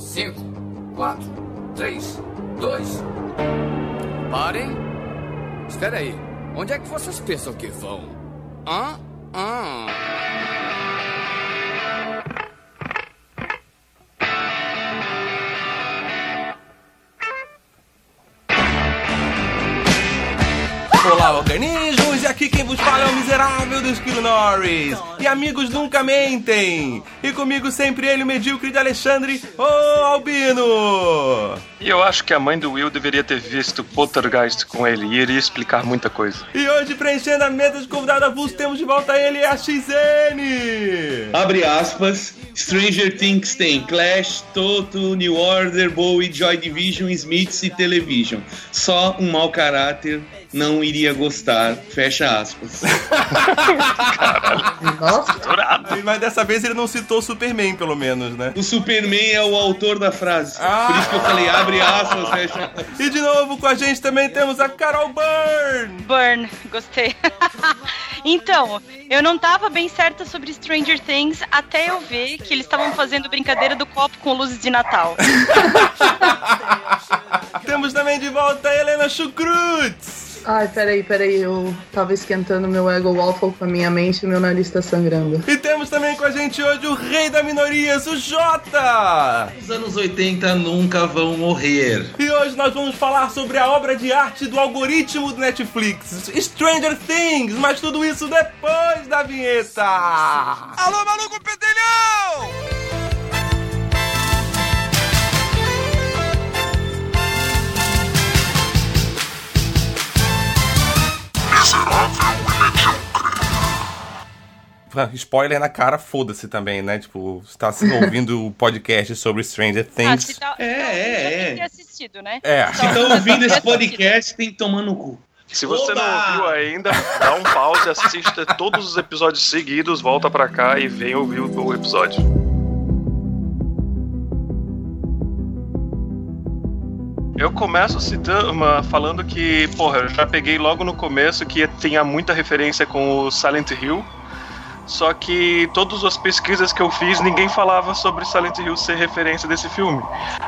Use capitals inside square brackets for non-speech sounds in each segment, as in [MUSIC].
5, 4, 3, 2. Parem! Espera aí. Onde é que vocês pensam que vão? Hã? Hã? Olá, organismos! E aqui quem vos fala é o miserável do Esquilo Norris. E amigos nunca mentem. E comigo sempre ele, o medíocre de Alexandre, o Albino. E eu acho que a mãe do Will deveria ter visto Poltergeist com ele e iria explicar muita coisa. E hoje, preenchendo a mesa de convidado avulso, temos de volta ele, a XN. Abre aspas. Stranger Things tem Clash, Toto, New Order, Bowie, Joy Division, Smiths e Television. Só um mau caráter não iria gostar. Fecha aspas. Nossa. Mas dessa vez ele não citou o Superman, pelo menos, né? O Superman é o autor da frase. Ah. Por isso que eu falei, abre aspas, fecha. E de novo com a gente também temos a Carol Byrne. Burn, gostei. [LAUGHS] então, eu não tava bem certa sobre Stranger Things até eu ver que eles estavam fazendo brincadeira do copo com luzes de Natal. [LAUGHS] Temos também de volta a Helena Chucrutz. Ai, peraí, peraí, eu tava esquentando meu ego waffle com a minha mente e meu nariz tá sangrando. E temos também com a gente hoje o rei da minorias, o Jota. Os anos 80 nunca vão morrer. E hoje nós vamos falar sobre a obra de arte do algoritmo do Netflix, Stranger Things, mas tudo isso depois da vinheta. Alô, maluco pedelhão! Spoiler na cara, foda-se também, né? Tipo, você tá se ouvindo o podcast sobre Stranger Ah, Things. se tá, É, é, é. tem assistido, né? É. Se estão ouvindo esse podcast, tem que tomar no cu. Se você Oba! não ouviu ainda, dá um pause, assista todos os episódios seguidos, volta pra cá e vem ouvir o episódio. Eu começo citando, falando que, porra, eu já peguei logo no começo que tinha muita referência com o Silent Hill. Só que todas as pesquisas que eu fiz, ninguém falava sobre Silent Hill ser referência desse filme.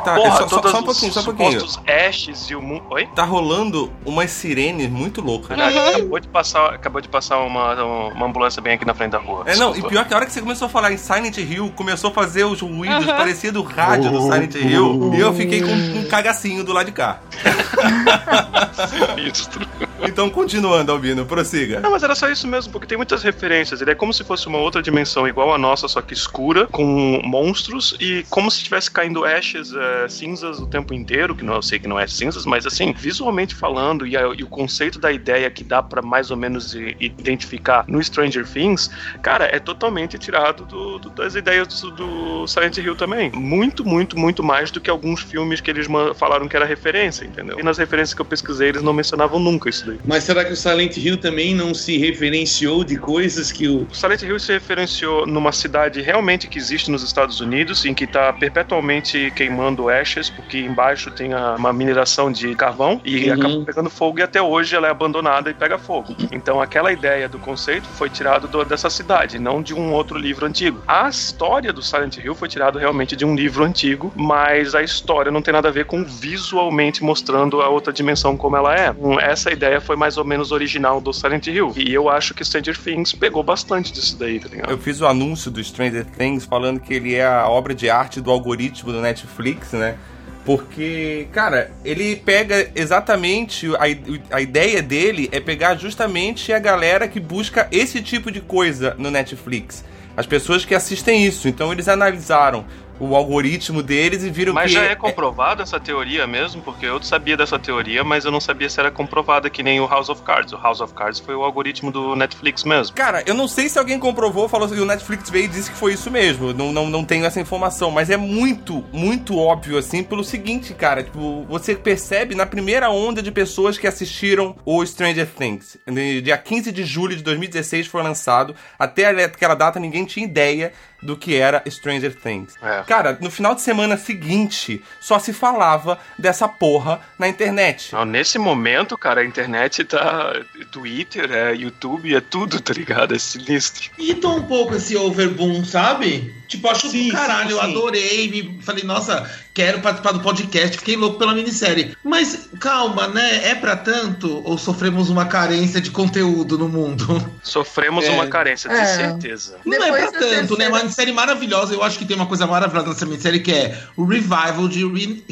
Tá, Porra, só, só- todas só um os pouquinho, só um pouquinho. supostos Ashes e o mundo. Oi? Tá rolando umas sirenes muito loucas. Verdade, acabou de passar, acabou de passar uma, uma ambulância bem aqui na frente da rua. É, não, e pior que a hora que você começou a falar em Silent Hill, começou a fazer os ruídos parecidos do rádio do Silent Hill, e eu fiquei com um cagacinho do lado de cá. [LAUGHS] Sinistro. Então, continuando, Albino, prossiga. Não, mas era só isso mesmo, porque tem muitas referências. Ele é como se fosse uma outra dimensão igual a nossa, só que escura, com monstros, e como se estivesse caindo ashes, é, cinzas o tempo inteiro, que não, eu sei que não é cinzas, mas assim, visualmente falando, e, a- e o conceito da ideia que dá pra mais ou menos identificar no Stranger Things, cara, é totalmente tirado do- do- das ideias do, do Silent Hill também. Muito, muito, muito mais do que alguns filmes que eles falaram que era referência, entendeu? E nas referências que eu pesquisei, eles não mencionavam nunca isso daí. Mas será que o Silent Hill também não se referenciou de coisas que o. O Silent Hill se referenciou numa cidade realmente que existe nos Estados Unidos, em que está perpetualmente queimando ashes, porque embaixo tem a- uma mineração de carvão e Uhum. acaba pegando fogo e até hoje ela é abandonada e pega fogo. Então aquela ideia do conceito foi tirado do- dessa cidade, não de um outro livro antigo. A história do Silent Hill foi tirada realmente de um livro antigo, mas a história não tem nada a ver com visualmente mostrando a outra dimensão como ela é. Hum, Essa ideia foi mais ou menos original do Silent Hill. E eu acho que Stranger Things pegou bastante disso daí, tá ligado? Eu fiz o anúncio do Stranger Things falando que ele é a obra de arte do algoritmo do Netflix, né? Porque, cara, ele pega exatamente. A, a ideia dele é pegar justamente a galera que busca esse tipo de coisa no Netflix. As pessoas que assistem isso. Então eles analisaram o algoritmo deles e viram Mas que. já é comprovada essa teoria mesmo? Porque eu sabia dessa teoria, mas eu não sabia se era comprovada que nem o House of Cards. O House of Cards foi o algoritmo do Netflix mesmo. Cara, eu não sei se alguém comprovou, falou que o Netflix veio e disse que foi isso mesmo. Não, não, não tenho essa informação, mas é muito, muito óbvio, assim, pelo seguinte, cara. Tipo, você percebe na primeira onda de pessoas que assistiram o Stranger Things. Dia 15 de julho de 2016 foi lançado. Até aquela data ninguém tinha ideia do que era Stranger Things. É. Cara, no final de semana seguinte, só se falava dessa porra na internet. Não, nesse momento, cara, a internet tá. Twitter, é YouTube, é tudo, tá ligado? É sinistro. Irritou um pouco esse overboom, sabe? Tipo, acho Sim, do caralho, sim, eu sim. adorei. Me falei, nossa, quero participar do podcast. Fiquei louco pela minissérie. Mas calma, né? É pra tanto ou sofremos uma carência de conteúdo no mundo? Sofremos É. uma carência, de É. certeza. Não é Depois pra da tanto, né? terceira- Uma minissérie maravilhosa. Eu acho que tem uma coisa maravilhosa nessa minissérie que é o revival de Win-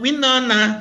Winona.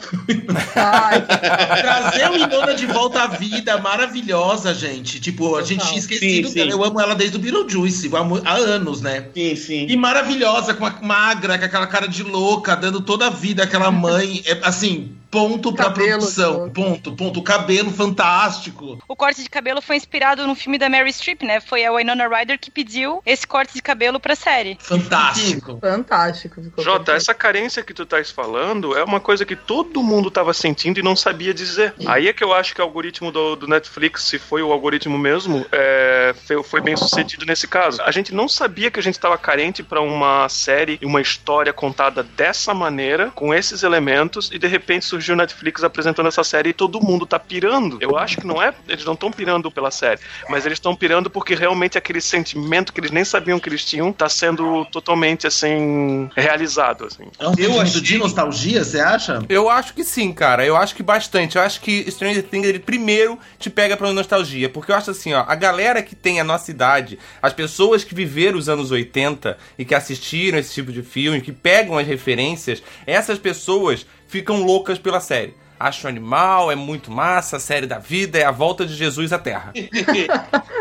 Ai, [LAUGHS] Trazer o Winona de volta à vida, maravilhosa, gente. Tipo, a gente tinha esquecido Sim, dela. Eu amo ela desde o Beetlejuice, há anos, né? Sim, sim. E maravilhosa, com a magra, com aquela cara de louca, dando toda a vida àquela mãe. É, assim, ponto pra Cabelo produção. louca. Ponto, ponto. O cabelo fantástico. O corte de cabelo foi inspirado no filme da Mary Streep, né? Foi a Winona Ryder que pediu esse corte de cabelo pra série. Fantástico. fantástico. ficou Jota, perfeito. essa carência que tu estás falando é uma coisa que todo mundo tava sentindo e não sabia dizer. Aí é que eu acho que o algoritmo do, do Netflix, se foi o algoritmo mesmo, é, foi, foi bem sucedido nesse caso. A gente não sabia que a gente estava carente para uma série e uma história contada dessa maneira, com esses elementos, e de repente surgiu o Netflix apresentando essa série e todo mundo tá pirando. Eu acho que não é. Eles não estão pirando pela série, mas eles estão pirando porque realmente aquele sentimento que eles nem sabiam que eles tinham tá sendo totalmente assim realizado. Assim. É um Eu achei- de nostalgia, você acha? Eu acho que sim, cara. Eu acho que bastante. Eu acho que Stranger Things ele primeiro te pega pra nostalgia. Porque eu acho assim, ó, a galera que tem a nossa idade, as pessoas que viveram os anos 80 e que assistiram esse tipo de filme, que pegam as referências, essas pessoas ficam loucas pela série. Acho animal, é muito massa, a série da vida, é a volta de Jesus à Terra. [LAUGHS]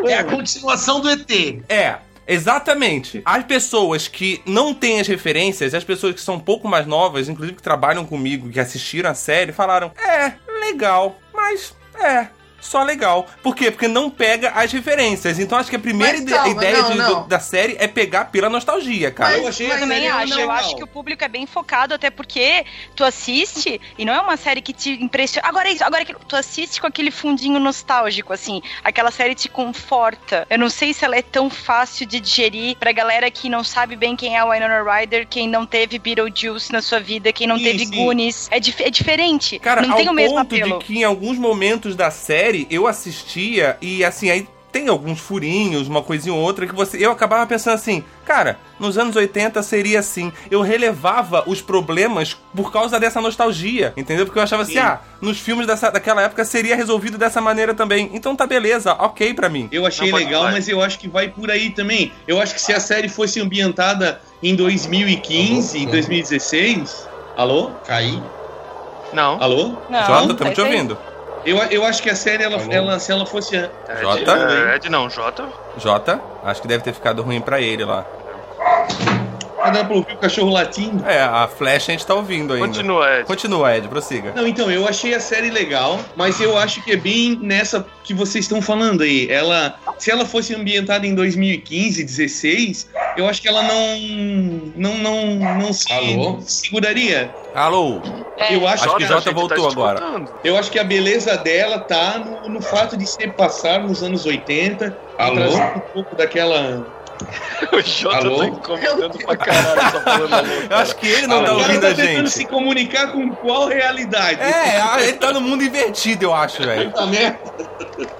É a continuação do ET. É, exatamente. As pessoas que não têm as referências, as pessoas que são um pouco mais novas, inclusive que trabalham comigo, que assistiram a série, falaram: é, legal, mas é. Só legal. Por quê? Porque não pega as referências. Então acho que a primeira Mas ide- calma, ideia não, de- não. do- da série é pegar pela nostalgia, cara. Eu achei Eu também acho. Eu acho que o público é bem focado, até porque tu assiste e não é uma série que te impressiona. Agora é isso, agora é aquilo. Tu assiste com aquele fundinho nostálgico, assim. Aquela série te conforta. Eu não sei se ela é tão fácil de digerir pra galera que não sabe bem quem é a Winona Ryder, quem não teve Beetlejuice na sua vida, quem não Sim, teve sim. Goonies. É, dif- é diferente. Cara, não ao tem o mesmo ponto apelo. de que em alguns momentos da série eu assistia e assim, aí tem alguns furinhos, uma coisinha ou outra que você eu acabava pensando assim, cara, nos anos 80 seria assim. Eu relevava os problemas por causa dessa nostalgia, entendeu? Porque eu achava assim, Sim. ah, nos filmes dessa, daquela época seria resolvido dessa maneira também. Então tá beleza, ok pra mim. Eu achei Não, legal, mas eu acho que vai por aí também. Eu acho que se a série fosse ambientada em 2015, em 2016. Alô? Caí. Não. Alô? Não, Jota, tá estamos te isso aí. ouvindo. Eu, eu acho que a série, ela, ela, se ela fosse. Ed, Jota? é, Ed não, Jota. Jota, acho que deve ter ficado ruim pra ele lá. Ah, dá pra ouvir o cachorro latindo? É, a flecha a gente tá ouvindo ainda. Continua, Ed. Continua, Ed, prossiga. Não, então, eu achei a série legal, mas eu acho que é bem nessa que vocês estão falando aí. Ela, se ela fosse ambientada em 2015, 16, eu acho que ela não não não não se Alô? seguraria. Alô, É, Eu acho, Acho que a Jota gente voltou te agora. eu acho que a beleza dela tá no, no fato de se passar nos anos 80 e Alô? um pouco daquela [LAUGHS] O Jota Alô? tá incomodando pra caralho só falando alô. eu acho que ele não tá Alô? Cara ouvindo tá a tentando gente. se comunicar com qual realidade? É, ele tá no mundo invertido, eu acho, velho. Puta merda.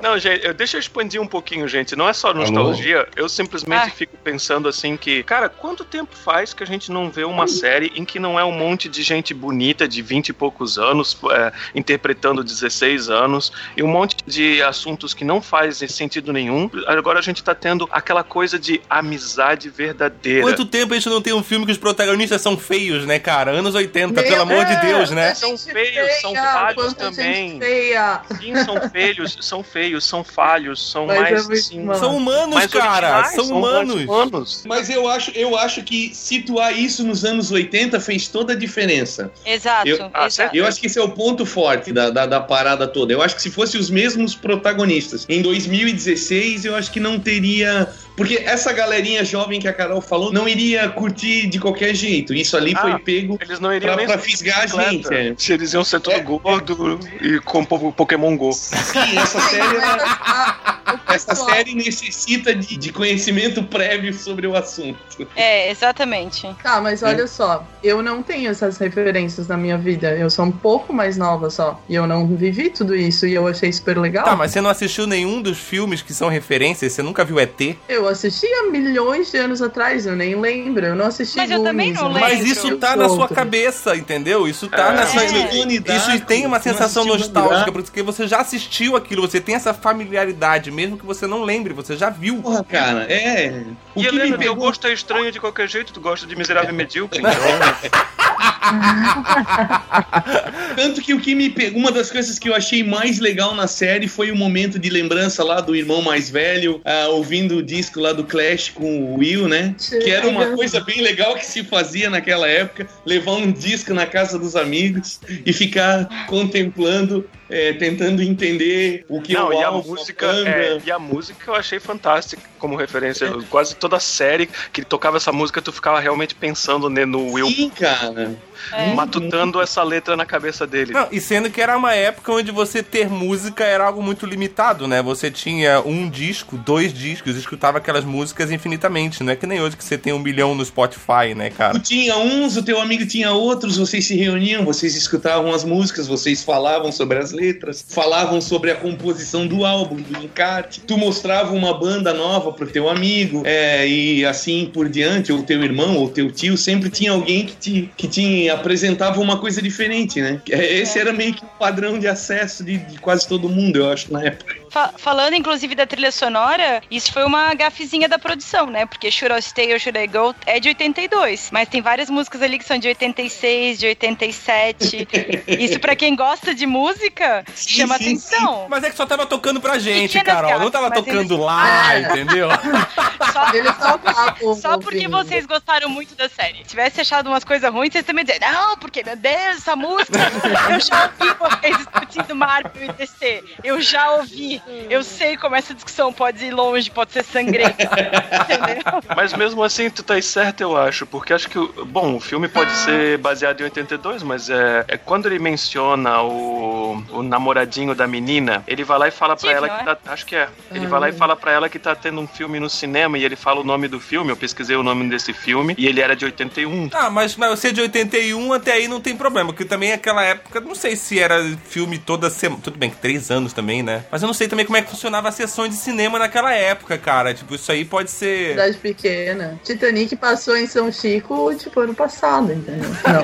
Não, gente, eu- deixa eu expandir um pouquinho, gente. Não é só nostalgia. Eu simplesmente Ah. fico pensando assim que, cara, quanto tempo faz que a gente não vê uma série em que não é um monte de gente bonita de 20 e poucos anos é, interpretando 16 anos e um monte de assuntos que não fazem sentido nenhum. Agora a gente tá tendo aquela coisa de amizade verdadeira. Quanto tempo a gente não tem um filme que os protagonistas são feios, né, cara? Anos 80, Meu- pelo amor de é, Deus, né? São feios, são feia, falhos quanta gente também. Feia. Sim, são feios, são feios, são falhos, são Mas é mais muito assim. São humanos, mais cara. originais, São humanos. humanos. Mas eu acho, eu acho que situar isso nos anos 80 fez toda a diferença. Exato, Eu- ah, exato. Eu acho que esse é o ponto forte da, da, da parada toda. Eu acho que se fosse os mesmos protagonistas em 2016, eu acho que não teria. Porque essa galerinha jovem que a Carol falou não iria curtir de qualquer jeito. Isso ali foi Ah, pego Eles não iriam pra, nem pra fisgar a gente. é. Se Eles iam ser tudo gordo e com po- Pokémon Go. Sim, essa série ela, Essa série necessita de, de conhecimento prévio sobre o assunto. É, exatamente. Tá, mas olha só, eu não tenho essas referências na minha vida. Eu sou um pouco mais nova só. E eu não vivi tudo isso e eu achei super legal. Tá, mas você não assistiu nenhum dos filmes que são referências? Você nunca viu ET? Eu assisti há milhões de anos atrás, eu nem lembro. Eu não assisti Mas eu também Goonies, não eu Mas lembro. isso tá na sua cabeça, entendeu? Isso tá na sua. É. Isso tem uma sensação nostálgica, porque você já assistiu aquilo, você tem essa familiaridade, mesmo que você não lembre, você já viu. Porra, cara, é. O E que me Helena, teu pegou gosto é estranho de qualquer jeito, tu gosta de miserável e medíocre. Então, [LAUGHS] Tanto que o que me pegou, uma das coisas que eu achei mais legal na série foi o momento de lembrança lá do irmão mais velho, ah, ouvindo o disco lá do Clash com o Will, né? Que era uma coisa bem legal que se fazia naquela época, levar um disco na casa dos amigos e ficar contemplando, eh, tentando entender o que não, é o e a música, é, e a música eu achei fantástica como referência. Quase toda a série que tocava essa música, tu ficava realmente pensando ne- no Will, Sim, cara. É. matutando essa letra na cabeça dele. Não, e sendo que era uma época onde você ter música era algo muito limitado, né? Você tinha um disco, dois discos, escutava aquelas músicas infinitamente. Não é que nem hoje que você tem um milhão no Spotify, né, Tu cara? tinha uns, o teu amigo tinha outros, vocês se reuniam, vocês escutavam as músicas, vocês falavam sobre as letras, falavam sobre a composição do álbum, do encarte. Tu mostrava uma banda nova pro teu amigo, é, e assim por diante, ou teu irmão, ou teu tio, sempre tinha alguém que te, que te apresentava uma coisa diferente, né? É, Esse era meio que o padrão de acesso de, de quase todo mundo, eu acho, na época. Fa- falando inclusive da trilha sonora, isso foi uma gafezinha da produção, né? Porque Should I Stay or Should I Go é de 82, mas tem várias músicas ali que são de 86, de 87. [LAUGHS] isso pra quem gosta de música chama sim, atenção. Mas é que só tava tocando pra gente, Carol. Não gafes, tava mas tocando eles- lá, entendeu? [LAUGHS] Só, só falam, só porque vocês gostaram muito da série. Se tivesse achado umas coisas ruins, vocês também dizer, não, porque, meu Deus, essa música, eu já ouvi vocês discutindo Marvel e DC. Eu já ouvi. Eu sei como essa discussão pode ir longe, pode ser sangrenta. [LAUGHS] Entendeu? Mas mesmo assim, tu tá certo, eu acho, porque acho que, o- bom, o filme pode ser baseado em 82, mas é, é quando ele menciona o, o namoradinho da menina, ele vai lá e fala pra Steve, ela que tá, acho que é, ele vai lá e fala pra ela que tá tendo um filme no cinema e ele fala o nome do filme, eu pesquisei o nome desse filme e ele era de 81. Ah, mas, mas você é de 81 até aí não tem problema, porque também aquela época, não sei se era filme toda semana. Tudo bem que três anos também, né? Mas eu não sei também como é que funcionava a sessão de cinema naquela época, cara. Tipo, isso aí pode ser. Cidade pequena. Titanic passou em São Chico, tipo, ano passado, entendeu? [LAUGHS] Não.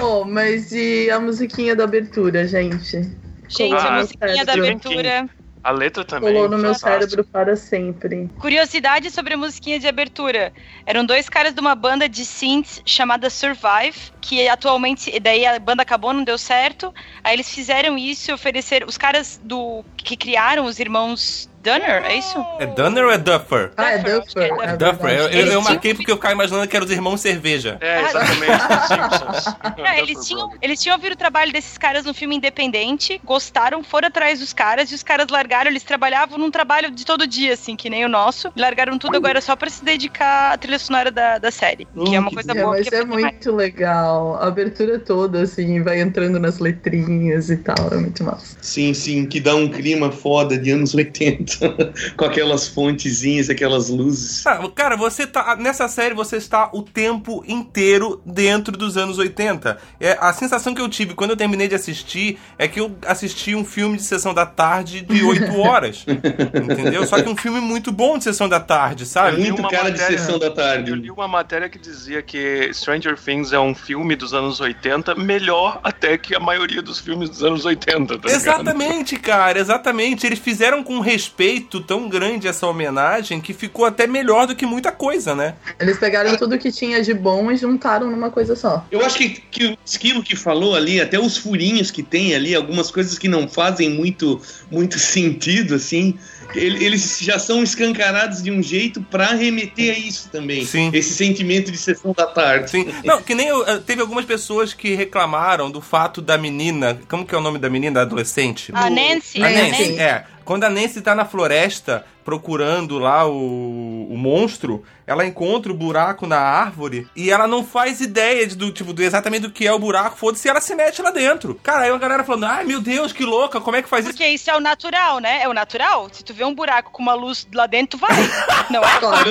[LAUGHS] oh, mas e a musiquinha da abertura, gente? Gente, Ah, a musiquinha da cérebro. abertura. A letra também. Colou no meu fantástico. cérebro para sempre. Curiosidade sobre a musiquinha de abertura. Eram dois caras de uma banda de synths chamada Survive, que atualmente, daí a banda acabou, não deu certo. Aí eles fizeram isso e ofereceram. Os caras do que criaram os irmãos Dunner, é isso? É Dunner ou é Duffer? Ah, é Duffer, que é Duffer. é Duffer. Eu, eu, eu marquei porque eu ficava imaginando que eram os irmãos cerveja. É, exatamente. [LAUGHS] Simpsons. É, eles tinham, eles tinham ouvido o trabalho desses caras no filme independente, gostaram, foram atrás dos caras e os caras largaram, eles trabalhavam num trabalho de todo dia, assim, que nem o nosso. Largaram tudo agora só pra se dedicar à trilha sonora da, da série. que é uma coisa É, boa. mas porque é muito mais. muito legal. A abertura toda, assim, vai entrando nas letrinhas e tal. É muito massa. Sim, sim, que dá um clima foda de anos 80, [LAUGHS] com aquelas fontezinhas, aquelas luzes. Ah, cara, você tá. Nessa série você está o tempo inteiro dentro dos anos 80. É, a sensação que eu tive quando eu terminei de assistir é que eu assisti um filme de sessão da tarde de 8 [LAUGHS] horas. entendeu? Só que um filme muito bom de sessão da tarde, É sabe? muito uma cara de matéria- sessão da Eu tarde. li uma matéria que dizia que Stranger Things é um filme dos anos 80, melhor até que a maioria dos filmes dos anos 80, tá? Exatamente, cara, exatamente. Eles fizeram com um respeito tão grande essa homenagem que ficou até melhor do que muita coisa, né? Eles pegaram tudo que tinha de bom e juntaram numa coisa só. Eu acho que, que o esquilo que falou ali, até os furinhos que tem ali, algumas coisas que não fazem muito, muito [LAUGHS] sentido, assim, ele- eles já são escancarados de um jeito pra remeter a isso também. Sim. Esse sentimento de sessão da tarde. Sim. [LAUGHS] Não, que nem eu, eh, teve algumas pessoas que reclamaram do fato da menina. Como que é o nome da menina, da adolescente? A Nancy. A Nancy, Nancy. é. Quando a Nancy tá na floresta procurando lá o, o monstro, ela encontra o buraco na árvore e ela não faz ideia de, do tipo do exatamente do que é o buraco, foda-se, ela se mete lá dentro. Cara, aí a galera falando: "Ai, meu Deus, que louca, como é que faz isso?" Porque isso é o natural, né? É o natural. Se tu vê um buraco com uma luz lá dentro, tu vai. [LAUGHS] Não é? Claro.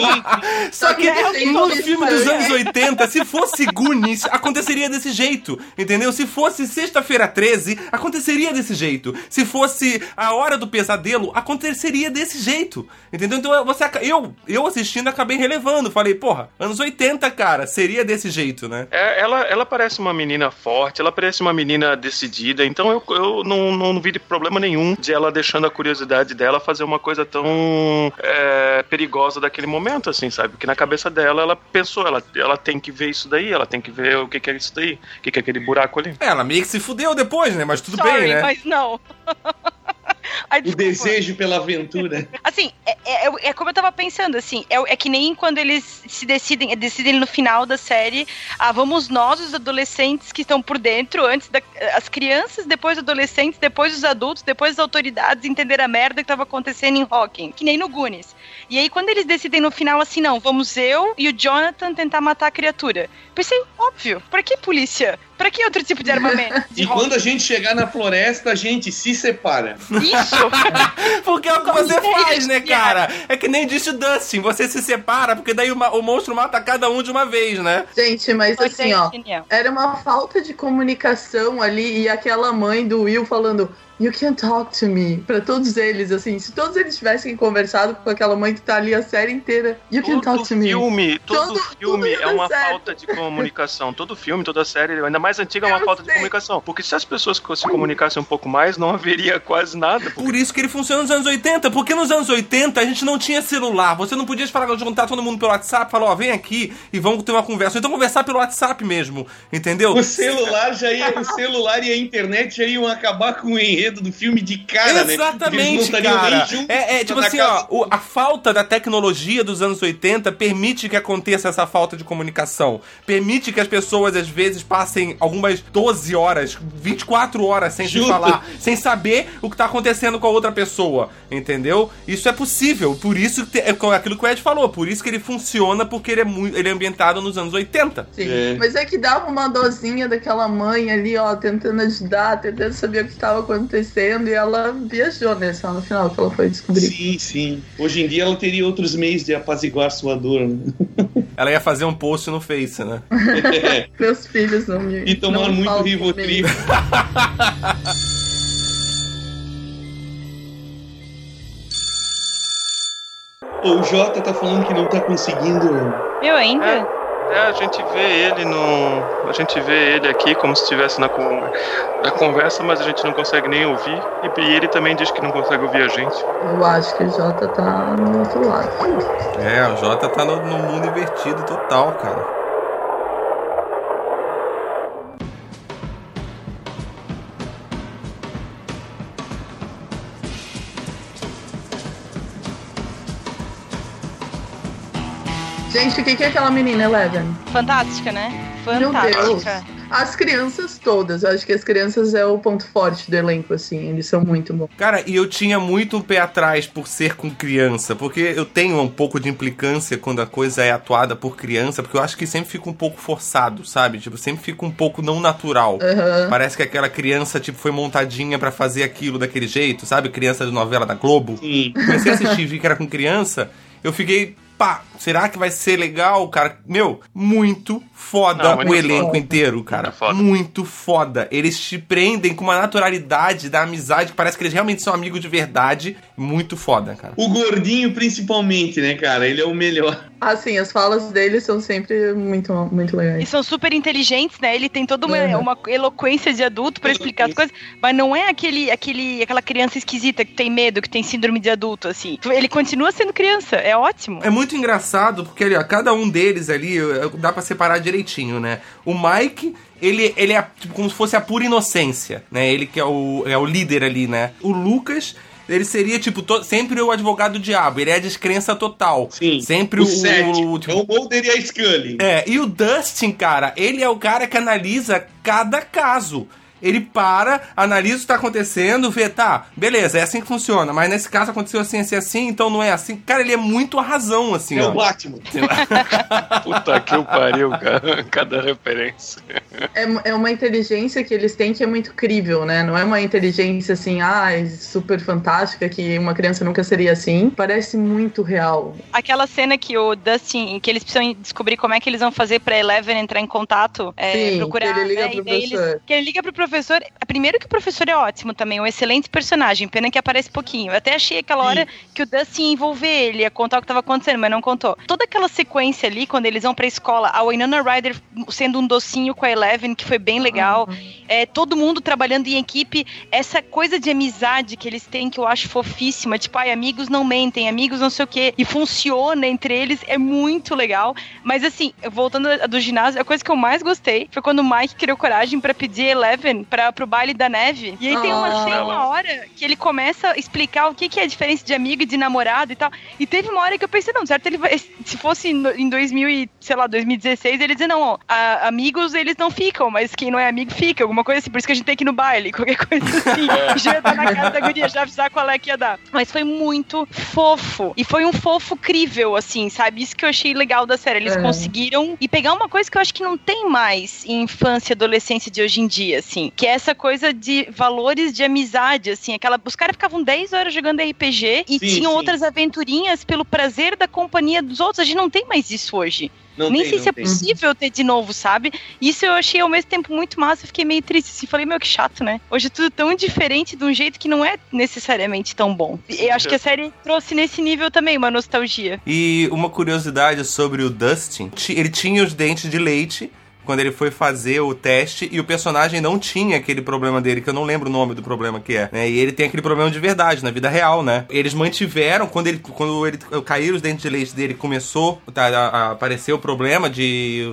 Só que É que filme dos faz. anos 80, se fosse Goonies, aconteceria desse jeito, entendeu? Se fosse Sexta-feira 13, aconteceria desse jeito. Se fosse A Hora do Pesadelo, aconteceria desse jeito, entendeu? Então você, eu, eu assistindo acabei relevando, falei, porra, anos 80, cara, seria desse jeito, né? É, ela, ela parece uma menina forte, ela parece uma menina decidida, então eu, eu não, não vi problema nenhum de ela deixando a curiosidade dela fazer uma coisa tão é, perigosa daquele momento, assim, sabe? Porque na cabeça dela, ela pensou, ela, ela tem que ver isso daí, ela tem que ver o que, que é isso daí, o que, que é aquele buraco ali. É, Ela meio que se fudeu depois, né? Mas tudo Sorry, bem, né? mas não. [LAUGHS] [LAUGHS] Ai, O desejo pela aventura. [LAUGHS] Assim, é, é- é como eu tava pensando, assim, é, é que nem quando eles se decidem, decidem no final da série, ah, vamos nós, os adolescentes que estão por dentro, antes da, as crianças, depois os adolescentes, depois os adultos, depois as autoridades entender a merda que tava acontecendo em Hawking, que nem no Goonies. E aí quando eles decidem no final assim, não, vamos eu e o Jonathan tentar matar a criatura. Pensei, óbvio, pra que polícia? Pra que outro tipo de armamento? [LAUGHS] De E quando a gente chegar na floresta, a gente se separa. Isso! [LAUGHS] Porque é o que você faz, né, cara? É que nem disse o Dustin, você se separa, porque daí o, monstro mata cada um de uma vez, né? Gente, mas Foi assim, ó, genial. era uma falta de comunicação ali e aquela mãe do Will falando You can talk to me pra todos eles, assim, se todos eles tivessem conversado com aquela mãe que tá ali a série inteira, You can Todo talk to me. filme, todo Todo- filme é uma certo. falta de comunicação. Todo filme, toda série, ainda mais antiga, é uma Eu falta de sei. comunicação. Porque se as pessoas se comunicassem um pouco mais, não haveria [LAUGHS] quase nada. Por isso que ele funciona nos anos 80, porque nos anos 80 a gente não tinha celular, você não podia falar, juntar todo mundo pelo WhatsApp, falar, ó, vem aqui e vamos ter uma conversa. Ou Então conversar pelo WhatsApp mesmo, entendeu? O celular já ia, o celular e a internet já iam acabar com o enredo do filme de cara, né? Exatamente, estariam cara. É, é tipo assim, casa. ó, a falta da tecnologia dos anos 80 permite que aconteça essa falta de comunicação. Permite que as pessoas, às vezes, passem algumas 12 horas, 24 horas sem se Justo. falar, sem saber o que tá acontecendo com a outra pessoa, entendeu? Isso é possível, por isso que é aquilo que o Ed falou, por isso que ele funciona, porque ele é, muito, ele é ambientado nos anos 80. Sim. É. Mas é que dava uma dosinha daquela mãe ali, ó, tentando ajudar, tentando saber o que estava acontecendo, e ela viajou, né? Só no final que ela foi descobrir. Sim, sim. Hoje em dia ela teria outros meios de apaziguar sua dor. Né? [LAUGHS] Ela ia fazer um post no Face, né? [LAUGHS] Meus filhos não me. E tomar muito Rivotril. O Jota tá falando que não tá conseguindo. Eu ainda? É, a gente vê ele no. A gente vê ele aqui como se estivesse na, con- na conversa, mas a gente não consegue nem ouvir. E, e ele também diz que não consegue ouvir a gente. Eu acho que o Jota tá no outro lado. É, o Jota tá no, no mundo invertido total, cara. Gente, o que, que é aquela menina, Eleven? Fantástica, né? Meu Deus. Fantástica. As crianças todas. Eu acho que as crianças é o ponto forte do elenco, assim. Eles são muito bons. Cara, e eu tinha muito um pé atrás por ser com criança, porque eu tenho um pouco de implicância quando a coisa é atuada por criança, porque eu acho que sempre fica um pouco forçado, sabe? Tipo, sempre fica um pouco não natural. Aham. Parece que aquela criança, tipo, foi montadinha pra fazer aquilo daquele jeito, sabe? Criança de novela da Globo. Sim. Comecei a assistir e vi que era com criança, eu fiquei, pá, será que vai ser legal, cara? Meu, muito foda Não, o elenco foda. inteiro, cara. Muito foda. Muito foda. Eles te prendem com uma naturalidade da amizade, que parece que eles realmente são amigos de verdade. Muito foda, cara. O gordinho, principalmente, né, cara? Ele é o melhor. Assim, as falas deles são sempre muito, muito E legais. são super inteligentes, né? Ele tem toda uma, Uhum. uma eloquência de adulto pra explicar as coisas, mas não é aquele, aquele, aquela criança esquisita que tem medo, que tem síndrome de adulto, assim. Ele continua sendo criança, é ótimo. É muito engraçado, porque ali, ó, cada um deles ali dá pra separar direitinho, né? O Mike, ele, ele é tipo, como se fosse a pura inocência, né? Ele que é o, é o líder ali, né? O Lucas, ele seria, tipo, to- sempre o advogado do diabo. Ele é a descrença total. Sim. Sempre o, o, o- tipo, É o Mulder e a Scully. é, e o Dustin, cara, ele é o cara que analisa cada caso. Ele para, analisa o que tá acontecendo, vê, tá, beleza, é assim que funciona, mas nesse caso aconteceu assim, assim, assim, então não é assim. Cara, ele é muito a razão, assim, É ó. o Batman. [LAUGHS] Puta que o pariu, cara. Cada referência. É, é uma inteligência que eles têm que é muito crível, né? Não é uma inteligência assim, ah, super fantástica, que uma criança nunca seria assim. Parece muito real. Aquela cena que o Dustin, que eles precisam descobrir como é que eles vão fazer pra Eleven entrar em contato, é, Sim, procurar. que ele liga né, pro e professor. eles- que ele liga pro professor. Primeiro que o professor é ótimo também, um excelente personagem, pena que aparece pouquinho. Eu até achei aquela hora que o Dustin ia envolver ele, ia contar o que tava acontecendo, mas não contou. Toda aquela sequência ali, quando eles vão pra escola, a Winona Ryder sendo um docinho com a Eleven, que foi bem legal. É, todo mundo trabalhando em equipe, essa coisa de amizade que eles têm que eu acho fofíssima, tipo, ai, amigos não mentem, amigos não sei o quê, e funciona entre eles, é muito legal. Mas assim, voltando a- do ginásio, a coisa que eu mais gostei foi quando o Mike criou coragem pra pedir Eleven pra, pro baile da neve. E aí tem uma, Ah. tem uma hora que ele começa a explicar o que, que é a diferença de amigo e de namorado e tal. E teve uma hora que eu pensei, não, certo, ele vai, se fosse em 2000 e, sei lá, 2016, ele dizia, não, ó, a- amigos eles não ficam, mas quem não é amigo fica, alguma coisa assim, por isso que a gente tem que ir no baile, [LAUGHS] qualquer coisa assim. já ia dar na cara da guria, já avisar qual é que ia dar. Mas foi muito fofo. E foi um fofo crível, assim, sabe? Isso que eu achei legal da série. Eles É. conseguiram e pegar uma coisa que eu acho que não tem mais em infância e adolescência de hoje em dia, assim. Que é essa coisa de valores de amizade, assim. Aquela, os caras ficavam 10 horas jogando RPG e Sim, tinham sim. outras aventurinhas pelo prazer da companhia dos outros. A gente não tem mais isso hoje. Não Nem tem, sei não se é tem. possível ter de novo, sabe? Isso eu achei ao mesmo tempo muito massa. Eu fiquei meio triste, assim. Falei, meu, que chato, né? Hoje é tudo tão diferente de um jeito que não é necessariamente tão bom. E eu acho que a série trouxe nesse nível também uma nostalgia. E uma curiosidade sobre o Dustin, ti- ele tinha os dentes de leite quando ele foi fazer o teste e o personagem não tinha aquele problema dele, que eu não lembro o nome do problema que é, né? E ele tem aquele problema de verdade, na vida real, né? Eles mantiveram, quando ele, quando ele caíram os dentes de leite dele, começou tá, a, a aparecer o problema de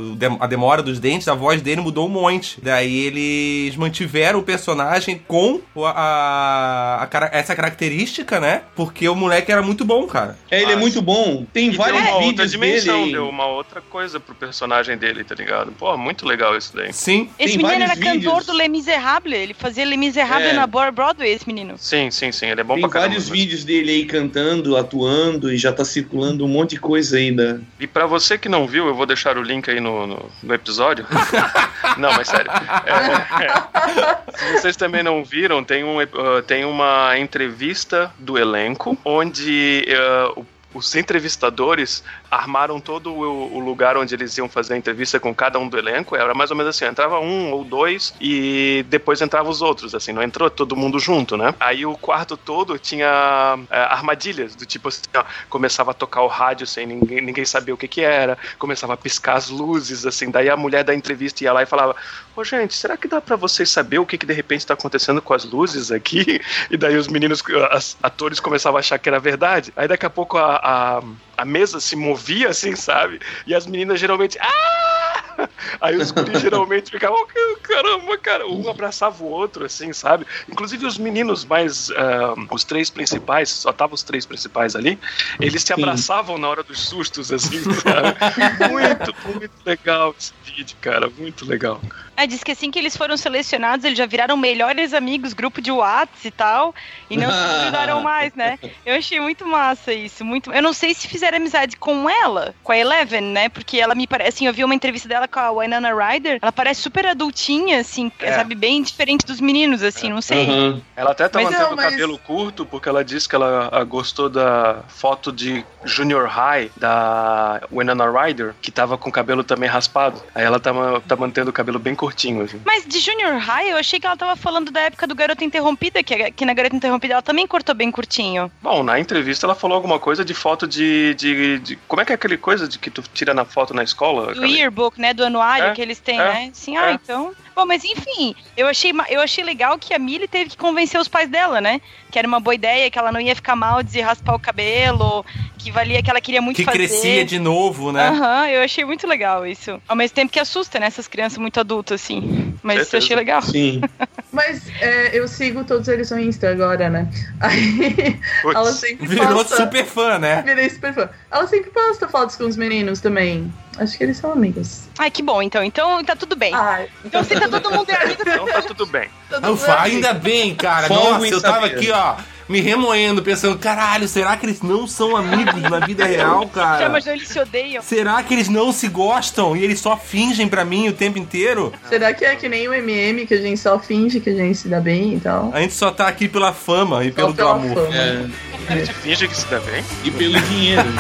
a demora dos dentes, a voz dele mudou um monte. Daí eles mantiveram o personagem com a, a cara- essa característica, né? Porque o moleque era muito bom, cara. É, ele é Mas- muito bom. Tem E deu vários uma outra vídeos dimensão, dele. deu uma outra coisa pro personagem dele, tá ligado? Pô, muito legal isso daí. Sim. Esse Tem menino era vários cantor vídeos. do Les Miserables. Ele fazia Les Miserables É. na Broadway, esse menino. Sim, sim, sim, ele é bom Tem pra caramba. vários né? vídeos dele aí cantando, atuando e já tá circulando um monte de coisa ainda. E pra você que não viu, eu vou deixar o link aí no, no, no episódio. [LAUGHS] não, mas sério. É, é. Se vocês também não viram, tem, um, ah, tem uma entrevista do elenco onde ah, o- os entrevistadores armaram todo o, o lugar onde eles iam fazer a entrevista com cada um do elenco. Era mais ou menos assim: entrava um ou dois e depois entrava os outros, assim, não entrou todo mundo junto, né? Aí o quarto todo tinha é, armadilhas, do tipo assim, ó, começava a tocar o rádio sem ninguém, ninguém saber o que que era, começava a piscar as luzes, assim, daí a mulher da entrevista ia lá e falava: Ô gente, será que dá pra vocês saber o que que de repente tá acontecendo com as luzes aqui? [LAUGHS] E daí os meninos, os atores começavam a achar que era verdade. Aí daqui a pouco a, a, a mesa se movia, assim, sabe? E as meninas geralmente. Ah! Aí os guris geralmente ficavam, "Oh, caramba, cara, um abraçava o outro, assim, sabe? Inclusive os meninos mais. ah, os três principais, só estavam os três principais ali, eles se Sim. abraçavam na hora dos sustos, assim, sabe? [LAUGHS] Muito, muito legal esse vídeo, cara, muito legal. É, diz que assim que eles foram selecionados, eles já viraram melhores amigos, grupo de Whats e tal, e não se grudaram [LAUGHS] mais, né? Eu achei muito massa isso, muito. Eu não sei se fizeram amizade com ela, com a Eleven, né? Porque ela me parece, assim, eu vi uma entrevista dela com a Winona Ryder, ela parece super adultinha, assim, É. sabe, bem diferente dos meninos, assim, não sei. Aham. Ela até tá Mas mantendo não, o mas- cabelo curto porque ela disse que ela ah, gostou da foto de Junior High da Winona Ryder, que tava com o cabelo também raspado. Aí ela tá, tá mantendo o cabelo bem curtinho, assim. Mas de Junior High, eu achei que ela tava falando da época do Garota Interrompida, que, que na Garota Interrompida ela também cortou bem curtinho. Bom, na entrevista ela falou alguma coisa de foto de. de, de- como é que é aquele coisa de que tu tira na foto na escola? Do yearbook, né? Do anuário É, que eles têm, é, né? Sim, ah, é. então. Bom, mas enfim, eu achei, eu achei legal que a Millie teve que convencer os pais dela, né? Que era uma boa ideia, que ela não ia ficar mal de raspar o cabelo, que valia que ela queria muito Que fazer. crescia de novo, né? Aham, eu achei muito legal isso. Ao mesmo tempo que assusta, né? Essas crianças muito adultas, assim. Mas eu Certeza. achei legal. Sim. [LAUGHS] Mas é, eu sigo todos eles no Insta agora, né? [LAUGHS] Aí ela sempre Virou posta. super fã, né? Virei super fã. Ela sempre posta fotos com os meninos também. Acho que eles são amigos. Ai, que bom, então. Então tá tudo bem. Ai, Então se tá todo mundo é amigo, Então tá tudo bem. Ufa, ainda bem, cara. Folgo Nossa, eu tava saber. aqui, ó, me remoendo, pensando, caralho, será que eles não são amigos na vida real, já cara? imaginou, eles se odeiam. Será que eles não se gostam e eles só fingem pra mim o tempo inteiro? Será que é que nem o MM, que a gente só finge que a gente se dá bem e tal? A gente só tá aqui pela fama e Só pelo glamour. fama, É, A gente finge que se dá bem. e pelo dinheiro. [LAUGHS]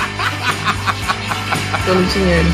pelo dinheiro.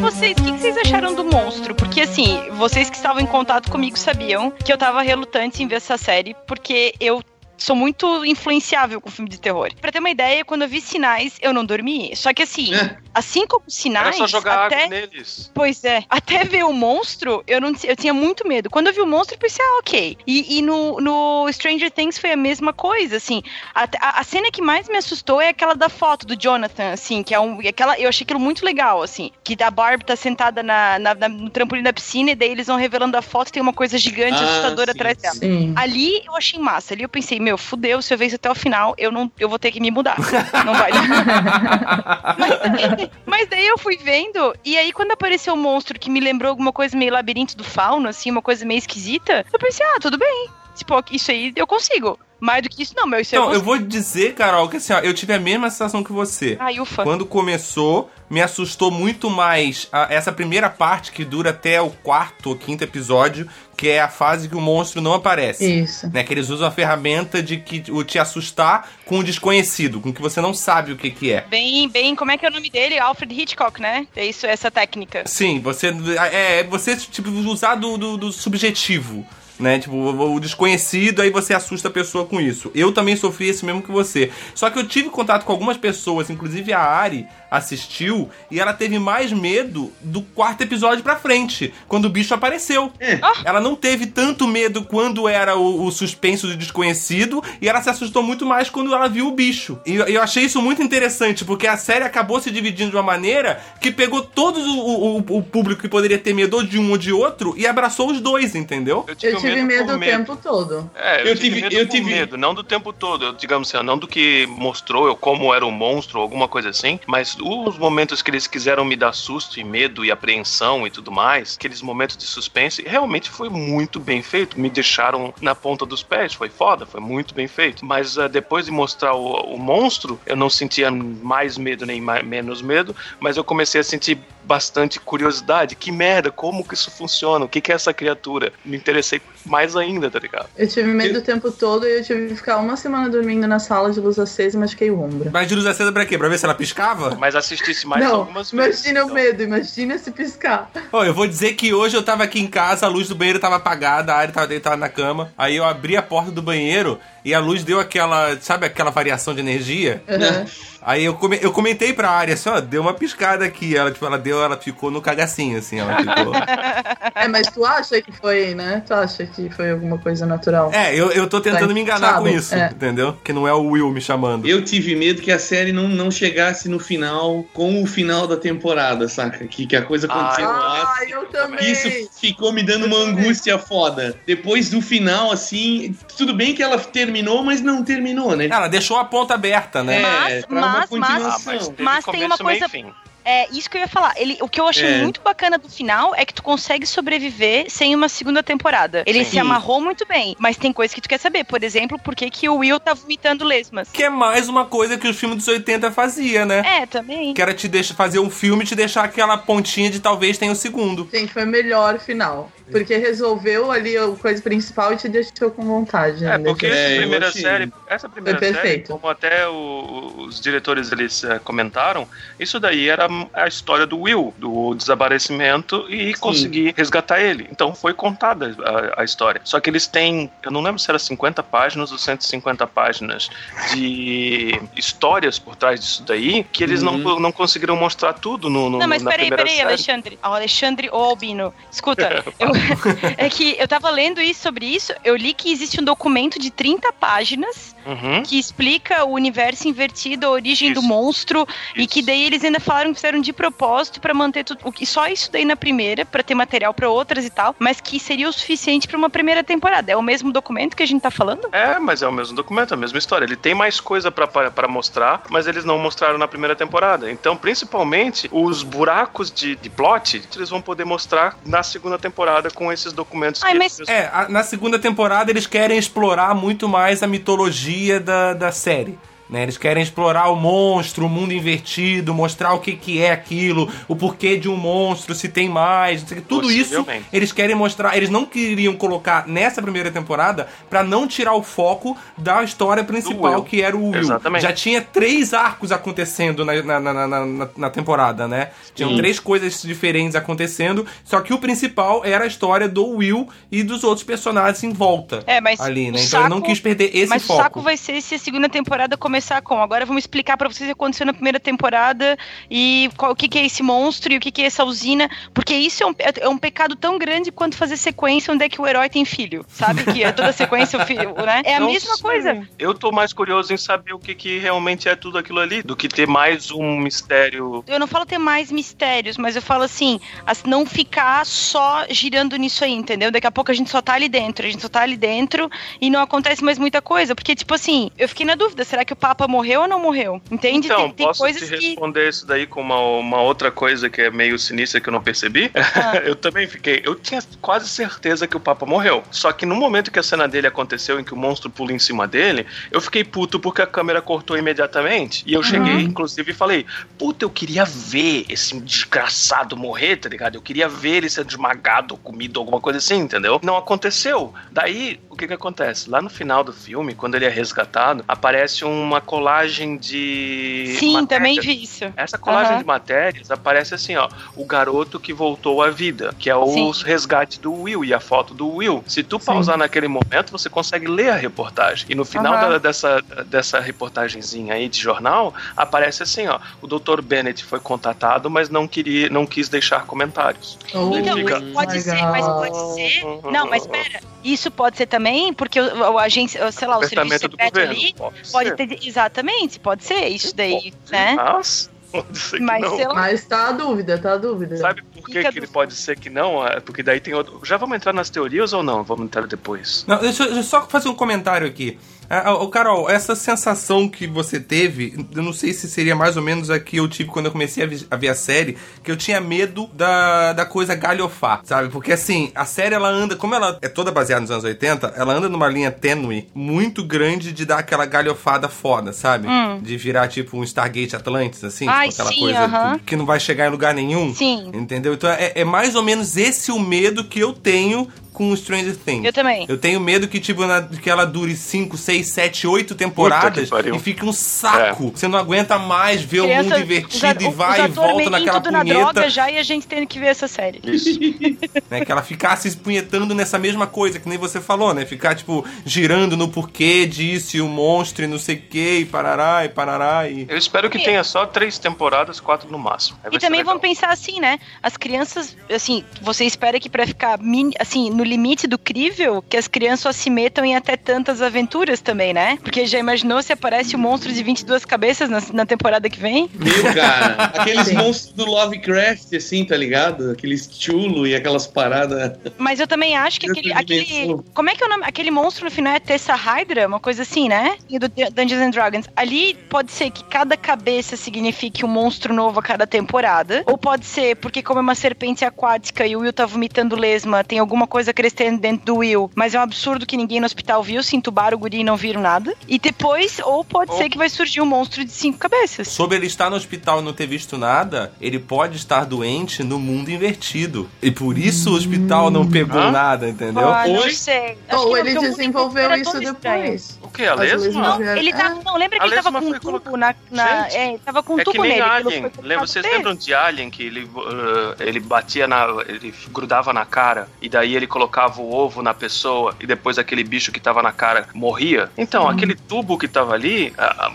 Vocês, o que, vocês acharam do monstro? Porque assim, vocês que estavam em contato comigo sabiam que eu tava relutante em ver essa série, porque eu sou muito influenciável com filme de terror. Pra ter uma ideia, quando eu vi sinais, eu não dormi. Só que assim, É. assim como Era sinais, só jogar até água neles. Pois é, até ver o monstro, eu não eu tinha muito medo. Quando eu vi o monstro, eu pensei, ah, ok. E, e no, no Stranger Things foi a mesma coisa, assim. A, a, a cena que mais me assustou é aquela da foto do Jonathan, assim, que é um. Aquela, eu achei aquilo muito legal, assim. Que a Barb tá sentada na, na- na- no trampolim da piscina e daí eles vão revelando a foto e tem uma coisa gigante, Ah, assustadora sim, atrás dela. Sim. Ali eu achei massa. Ali eu pensei, meu, fudeu, se eu ver isso até o final, eu não eu vou ter que me mudar. Não vai dar. [LAUGHS] mas, mas daí eu fui vendo, e aí quando apareceu o monstro que me lembrou alguma coisa meio labirinto do fauno, assim, uma coisa meio esquisita, eu pensei, ah, tudo bem. Tipo, isso aí eu consigo. Mais do que isso, não, meu, isso aí Então, eu eu vou dizer, Carol, que assim, ó, eu tive a mesma sensação que você. Ai, ufa. Quando começou, me assustou muito mais a- essa primeira parte que dura até o quarto ou quinto episódio, que é a fase que o monstro não aparece. Isso. Né, que eles usam a ferramenta de que o te assustar com o desconhecido, com que você não sabe o que, que é. Bem, bem, como é que é o nome dele? Alfred Hitchcock, né? É isso, essa técnica. Sim, você é você tipo usar do, do, do subjetivo, né? Tipo, o desconhecido, aí você assusta a pessoa com isso. Eu também sofri esse mesmo que você. Só que eu tive contato com algumas pessoas, inclusive a Ari assistiu e ela teve mais medo do quarto episódio pra frente, quando o bicho apareceu. É. Ela não teve tanto medo quando era o, o suspenso do desconhecido e ela se assustou muito mais quando ela viu o bicho. E eu, achei isso muito interessante, porque a série acabou se dividindo de uma maneira que pegou todo o, o- o público que poderia ter medo ou de um ou de outro e abraçou os dois, entendeu? Eu tive medo por o tempo todo. É, eu, Eu tive, tive- medo eu por tive- medo, não do tempo todo, eu, digamos assim, não do que mostrou eu como era o monstro ou alguma coisa assim, mas os momentos que eles quiseram me dar susto e medo e apreensão e tudo mais, aqueles momentos de suspense, realmente foi muito bem feito, me deixaram na ponta dos pés, foi foda, foi muito bem feito. Mas ah, depois de mostrar o, o monstro, eu não sentia mais medo nem mais, menos medo, mas eu comecei a sentir bastante curiosidade. Que merda, como que isso funciona? O que, que é essa criatura? Me interessei mais ainda, tá ligado? Eu tive medo o tempo todo e eu tive que ficar uma semana dormindo na sala de luz acesa e machuquei o ombro. Mas de luz acesa pra quê? Pra ver se ela piscava? Mas assistisse mais não, algumas vezes. imagina o então. medo, imagina se piscar. Ó, eu vou dizer que hoje eu tava aqui em casa, a luz do banheiro tava apagada, a Ari tava deitada na cama. Aí eu abri a porta do banheiro e a luz deu aquela, sabe aquela variação de energia? Uhum. Aí eu, come- eu comentei pra Ari assim, ó, deu uma piscada aqui. Ela, tipo, ela deu, ela ficou no cagacinho, assim, ela ficou. [LAUGHS] É, mas tu acha que foi, né? Tu acha que foi alguma coisa natural? É, eu, eu tô tentando Tá me enganar com isso, É. entendeu? Que não é o Will me chamando. Eu tive medo que a série não, não chegasse no final com o final da temporada, saca? Que, que a coisa aconteceu lá. Ah, eu também. Isso ficou me dando uma angústia foda. Depois do final, assim, tudo bem que ela terminou, mas não terminou, né? Ela deixou a ponta aberta, né? Mas- é, mas- uma mas-. Ah, mas Mas tem uma coisa- meio. É, isso que eu ia falar. Ele, o que eu achei É. muito bacana do final é que tu consegue sobreviver sem uma segunda temporada. Ele Sim. se amarrou muito bem, mas tem coisa que tu quer saber. Por exemplo, por que, que o Will tá vomitando lesmas? Que é mais uma coisa que os filmes dos 80 fazia, né? É, também. Que era te deixar fazer um filme e te deixar aquela pontinha de talvez tenha o segundo. Gente, foi o melhor final. Porque resolveu ali a coisa principal e te deixou com vontade. É, ainda porque É, essa eu primeira série, essa primeira série, perfeito. como até o- os diretores eles eh, comentaram, isso daí era a história do Will, do desaparecimento e conseguir resgatar ele. Então foi contada a, a história. Só que eles têm, eu não lembro se era 50 páginas ou 150 páginas de histórias por trás disso daí, que eles não, não conseguiram mostrar tudo no, no Não, mas na peraí, peraí, série. Alexandre. Alexandre ou Albino. Escuta, [LAUGHS] eu- [LAUGHS] é que eu tava lendo isso sobre isso, eu li que existe um documento de 30 páginas Uhum. que explica o universo invertido, a origem do Isso. monstro, e Isso. que daí eles ainda falaram que fizeram de propósito pra manter tudo, o que- só isso daí na primeira, pra ter material pra outras e tal, mas que seria o suficiente pra uma primeira temporada. É o mesmo documento que a gente tá falando? É, mas é o mesmo documento, a mesma história. Ele tem mais coisa pra mostrar, mas eles não mostraram na primeira temporada. Então, principalmente, os buracos de, de plot, eles vão poder mostrar na segunda temporada com esses documentos. Ai, que mas- eles- É, a- na segunda temporada eles querem explorar muito mais a mitologia da, da série. Né? Eles querem explorar o monstro, o mundo invertido, mostrar o que, que é aquilo, o porquê de um monstro, se tem mais, tudo isso eles querem mostrar. Eles não queriam colocar nessa primeira temporada pra não tirar o foco da história principal, que era o Will. Exatamente. Já tinha três arcos acontecendo na, na, na, na- na- na temporada, né? Tinham Sim. três coisas diferentes acontecendo, só que o principal era a história do Will e dos outros personagens em volta. É, mas ali, né? Então ele não saco- quis perder esse Mas foco. o saco vai ser se a segunda temporada começar com. Agora vamos explicar pra vocês o que aconteceu na primeira temporada e qual, o que, que é esse monstro e o que, que é essa usina. Porque isso é um, é- é um pecado tão grande quanto fazer sequência onde é que o herói tem filho. Sabe? Que é toda sequência, o filho, né? É a Não mesma sei. coisa. Eu tô mais curioso em saber o que, que realmente é tudo aquilo ali, do que ter mais um mistério. Eu não falo ter mais mistérios, mas eu falo assim, as- não ficar só girando nisso aí, entendeu? Daqui a pouco a gente só tá ali dentro, a gente só tá ali dentro e não acontece mais muita coisa. Porque, tipo assim, eu fiquei na dúvida, será que o Papa morreu ou não morreu? Entende? Então, tem, tem posso te que. responder isso daí com uma, uma outra coisa que é meio sinistra que eu não percebi? Ah. [LAUGHS] eu também fiquei. Eu tinha quase certeza que o Papa morreu. Só que no momento que a cena dele aconteceu, em que o monstro pula em cima dele, eu fiquei puto porque a câmera cortou imediatamente. E eu cheguei, inclusive, e falei: Puta, eu queria ver esse desgraçado morrer, tá ligado? Eu queria ver ele sendo esmagado, comido, alguma coisa assim, entendeu? Não aconteceu. Daí, o que que acontece? Lá no final do filme, quando ele é resgatado, aparece uma colagem de. Sim, matérias. também vi isso. Essa colagem Aham. de matérias aparece assim, ó, o garoto que voltou à vida, que é o Sim. resgate do Will e a foto do Will. Se tu pausar naquele momento, você consegue ler a reportagem. E no final Aham. da- dessa, dessa reportagenzinha aí de jornal, aparece assim, ó, o Dr. Bennett foi contatado, mas não queria, não quis deixar comentários. Oh, Então, fica- pode ser, mas pode ser. Não, mas pera, isso pode ser também, porque o, o agência, sei lá, o serviço secreto governo. ali Pode, pode ter. Exatamente, pode ser isso daí, Pode né? Mas, pode ser que Mas não. sei lá. Mas tá a dúvida, tá a dúvida. Sabe por que, que ele pode ser que não? É Porque daí tem outro. Já vamos entrar nas teorias ou não? Vamos entrar depois. Não, deixa eu só fazer um comentário aqui. Ah, ô, Carol, essa sensação que você teve, eu não sei se seria mais ou menos a que eu tive quando eu comecei a, vi- a ver a série, que eu tinha medo da, da coisa galhofar, sabe? Porque assim, a série ela anda, como ela é toda baseada nos anos 80, ela anda numa linha tênue muito grande de dar aquela galhofada foda, sabe? Hum. De virar tipo um Stargate Atlantis, assim, Ai, tipo aquela sim, coisa aham. que, que não vai chegar em lugar nenhum. Sim. Entendeu? Então é, é mais ou menos esse o medo que eu tenho com Stranger Things. Eu também. Eu tenho medo que, tipo, na- que ela dure 5, 6, 7, 8 temporadas e fique um saco. Você não aguenta mais ver o mundo invertido e os vai e atores volta naquela tudo na punheta. droga já e a gente tendo que ver essa série. Isso. [LAUGHS] Né, que ela ficasse punhetando nessa mesma coisa, que nem você falou, né? Ficar, tipo, girando no porquê disso e o monstro e não sei o que, e parará e parará e... Eu espero que E- tenha só três temporadas, quatro no máximo. Aí E também vamos pensar assim, né? As crianças, assim, você espera que pra ficar mini- assim, no limite do crível, que as crianças só se metam em até tantas aventuras também, né? Porque já imaginou se aparece o monstro de 22 cabeças na, na temporada que vem? Meu, cara, [LAUGHS] aqueles Sim. monstros do Lovecraft, assim, tá ligado? Aqueles chulo e aquelas paradas. Mas eu também acho que aquele, aquele. Como é que é o nome? Aquele monstro no final é Tessa Hydra, uma coisa assim, né? E do Dungeons and Dragons. Ali pode ser que cada cabeça signifique um monstro novo a cada temporada. Ou pode ser porque, como é uma serpente aquática e o Will tá vomitando lesma, tem alguma coisa crescendo dentro do Will. Mas é um absurdo que ninguém no hospital viu, se entubaram o guri e não viram nada. E depois, ou pode Ou- ser que vai surgir um monstro de cinco cabeças. Sobre ele estar no hospital e não ter visto nada, ele pode estar doente no mundo invertido. E por isso o hospital não pegou Hã? nada, entendeu? Ah, não sei. Acho Ou que ele desenvolveu isso depois. O que? A lesma? Não, ele tá, não, lembra que A ele tava com um tubo na. na Gente, é, tava com um É que tubo nem nele. Alien. Lembra, vocês dele. lembram de Alien que ele, uh, ele batia na. ele grudava na cara e daí ele colocava colocava o ovo na pessoa e depois aquele bicho que tava na cara morria. Então, aquele tubo que tava ali,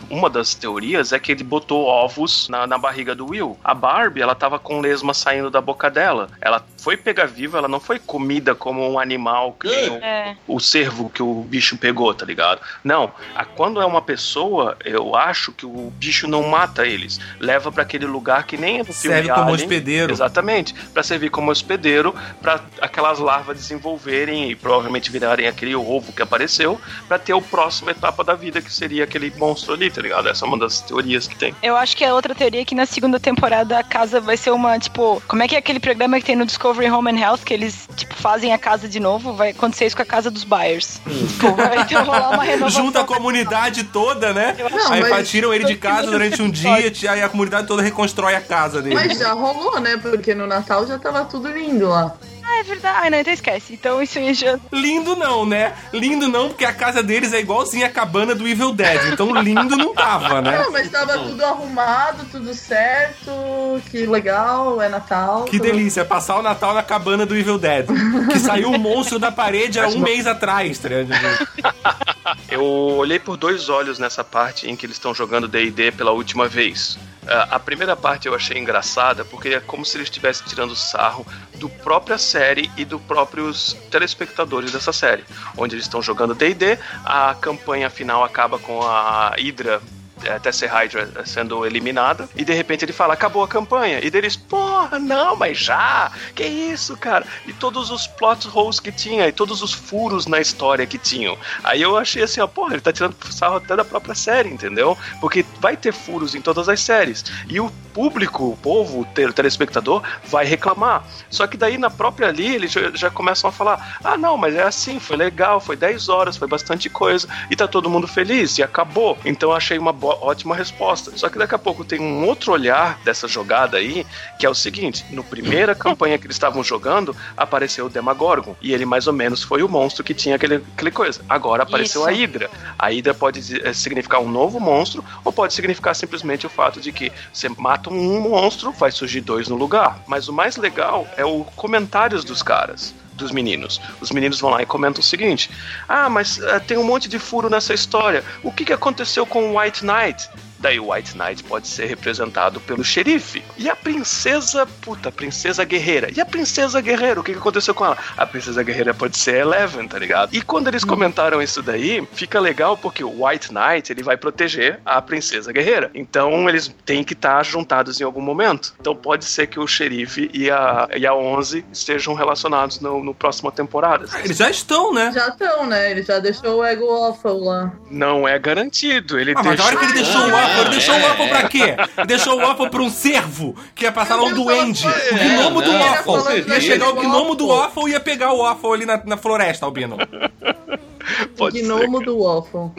uma das teorias é que ele botou ovos na, na barriga do Will. A Barbie, ela tava com lesma saindo da boca dela. Ela foi pega viva, ela não foi comida como um animal que nem o, É. o cervo que o bicho pegou, tá ligado? Não. A- quando é uma pessoa, eu acho que o bicho não mata eles. Leva pra aquele lugar que nem é no filme Serve como Alien. hospedeiro. Exatamente. Pra servir como hospedeiro, pra aquelas larvas desenvolverem e provavelmente virarem aquele ovo que apareceu, pra ter o próximo etapa da vida, que seria aquele monstro ali, tá ligado? Essa é uma das teorias que tem. Eu acho que a outra teoria é que na segunda temporada a casa vai ser uma, tipo, como é que é aquele programa que tem no Discovery Home and Health que eles, tipo, fazem a casa de novo? Vai acontecer isso com a casa dos buyers. tipo, vai ter rolar uma [LAUGHS] renovação. Junta a comunidade toda, né? Não, aí mas- tiram ele de casa [LAUGHS] durante um dia, e aí a comunidade toda reconstrói a casa dele. Mas já rolou, né? Porque no Natal já tava tudo lindo lá. Ah, é verdade. Ah, não, então esquece. Então isso aí já. Lindo não, né? Lindo não, porque a casa deles é igualzinha a cabana do Evil Dead. Então lindo não tava, né? Não, mas tava tudo arrumado, tudo certo. Que legal, é Natal. Que tudo- delícia, passar o Natal na cabana do Evil Dead. Que saiu um monstro da parede há um mês atrás, tá? Eu olhei por dois olhos nessa parte em que eles estão jogando D&D pela última vez. Ah, A primeira parte eu achei engraçada porque é como se eles estivessem tirando sarro do própria série e dos próprios telespectadores dessa série, onde eles estão jogando D&D, a campanha final acaba com a Hydra é, Tessie Hydra sendo eliminada, e de repente ele fala, acabou a campanha, e deles, porra, não, mas já, que isso, cara, e todos os plot holes que tinha, e todos os furos na história que tinham, aí eu achei assim, ó, porra, ele tá tirando sarro até da própria série, entendeu? Porque vai ter furos em todas as séries, e o público, o povo, o te- o telespectador, vai reclamar, só que daí na própria ali, eles já, começam a falar, ah, não, mas é assim, foi legal, foi 10 horas, foi bastante coisa, e tá todo mundo feliz, e acabou, então eu achei uma bo- ótima resposta. Só que daqui a pouco tem um outro olhar dessa jogada aí, que é o seguinte: no primeira campanha que eles estavam jogando, apareceu o Demagorgon. E ele mais ou menos foi o monstro que tinha aquele, aquele coisa. Agora apareceu Isso. a Hydra. A Hydra pode eh, significar um novo monstro, ou pode significar simplesmente o fato de que você mata um monstro, vai surgir dois no lugar. Mas o mais legal é o comentários dos caras dos meninos. Os meninos vão lá e comentam o seguinte: Ah, mas eh, tem um monte de furo nessa história. O que, que aconteceu com o White Knight? Daí o White Knight pode ser representado pelo xerife. E a princesa, puta, a princesa guerreira. E a princesa guerreira, o que, que aconteceu com ela? A princesa guerreira pode ser Eleven, tá ligado? E quando eles comentaram isso daí, fica legal porque o White Knight, ele vai proteger a princesa guerreira. Então eles têm que estar juntados em algum momento. Então pode ser que o xerife e a, e a 11 estejam relacionados no, no próxima temporada. Eles já estão, né? Já estão, né? Ele já deixou o Ego Waffle lá. Não é garantido. Ele Ah, mas na hora que ele deixou o Waffle, ele deixou o é, Waffle pra quê? Deixou o Waffle pra um cervo, que ia passar lá um duende. O gnomo do Waffle. Ia chegar o gnomo do Waffle. E ia pegar o Waffle ali na, na floresta, Albino. Pode o gnomo ser. do Waffle.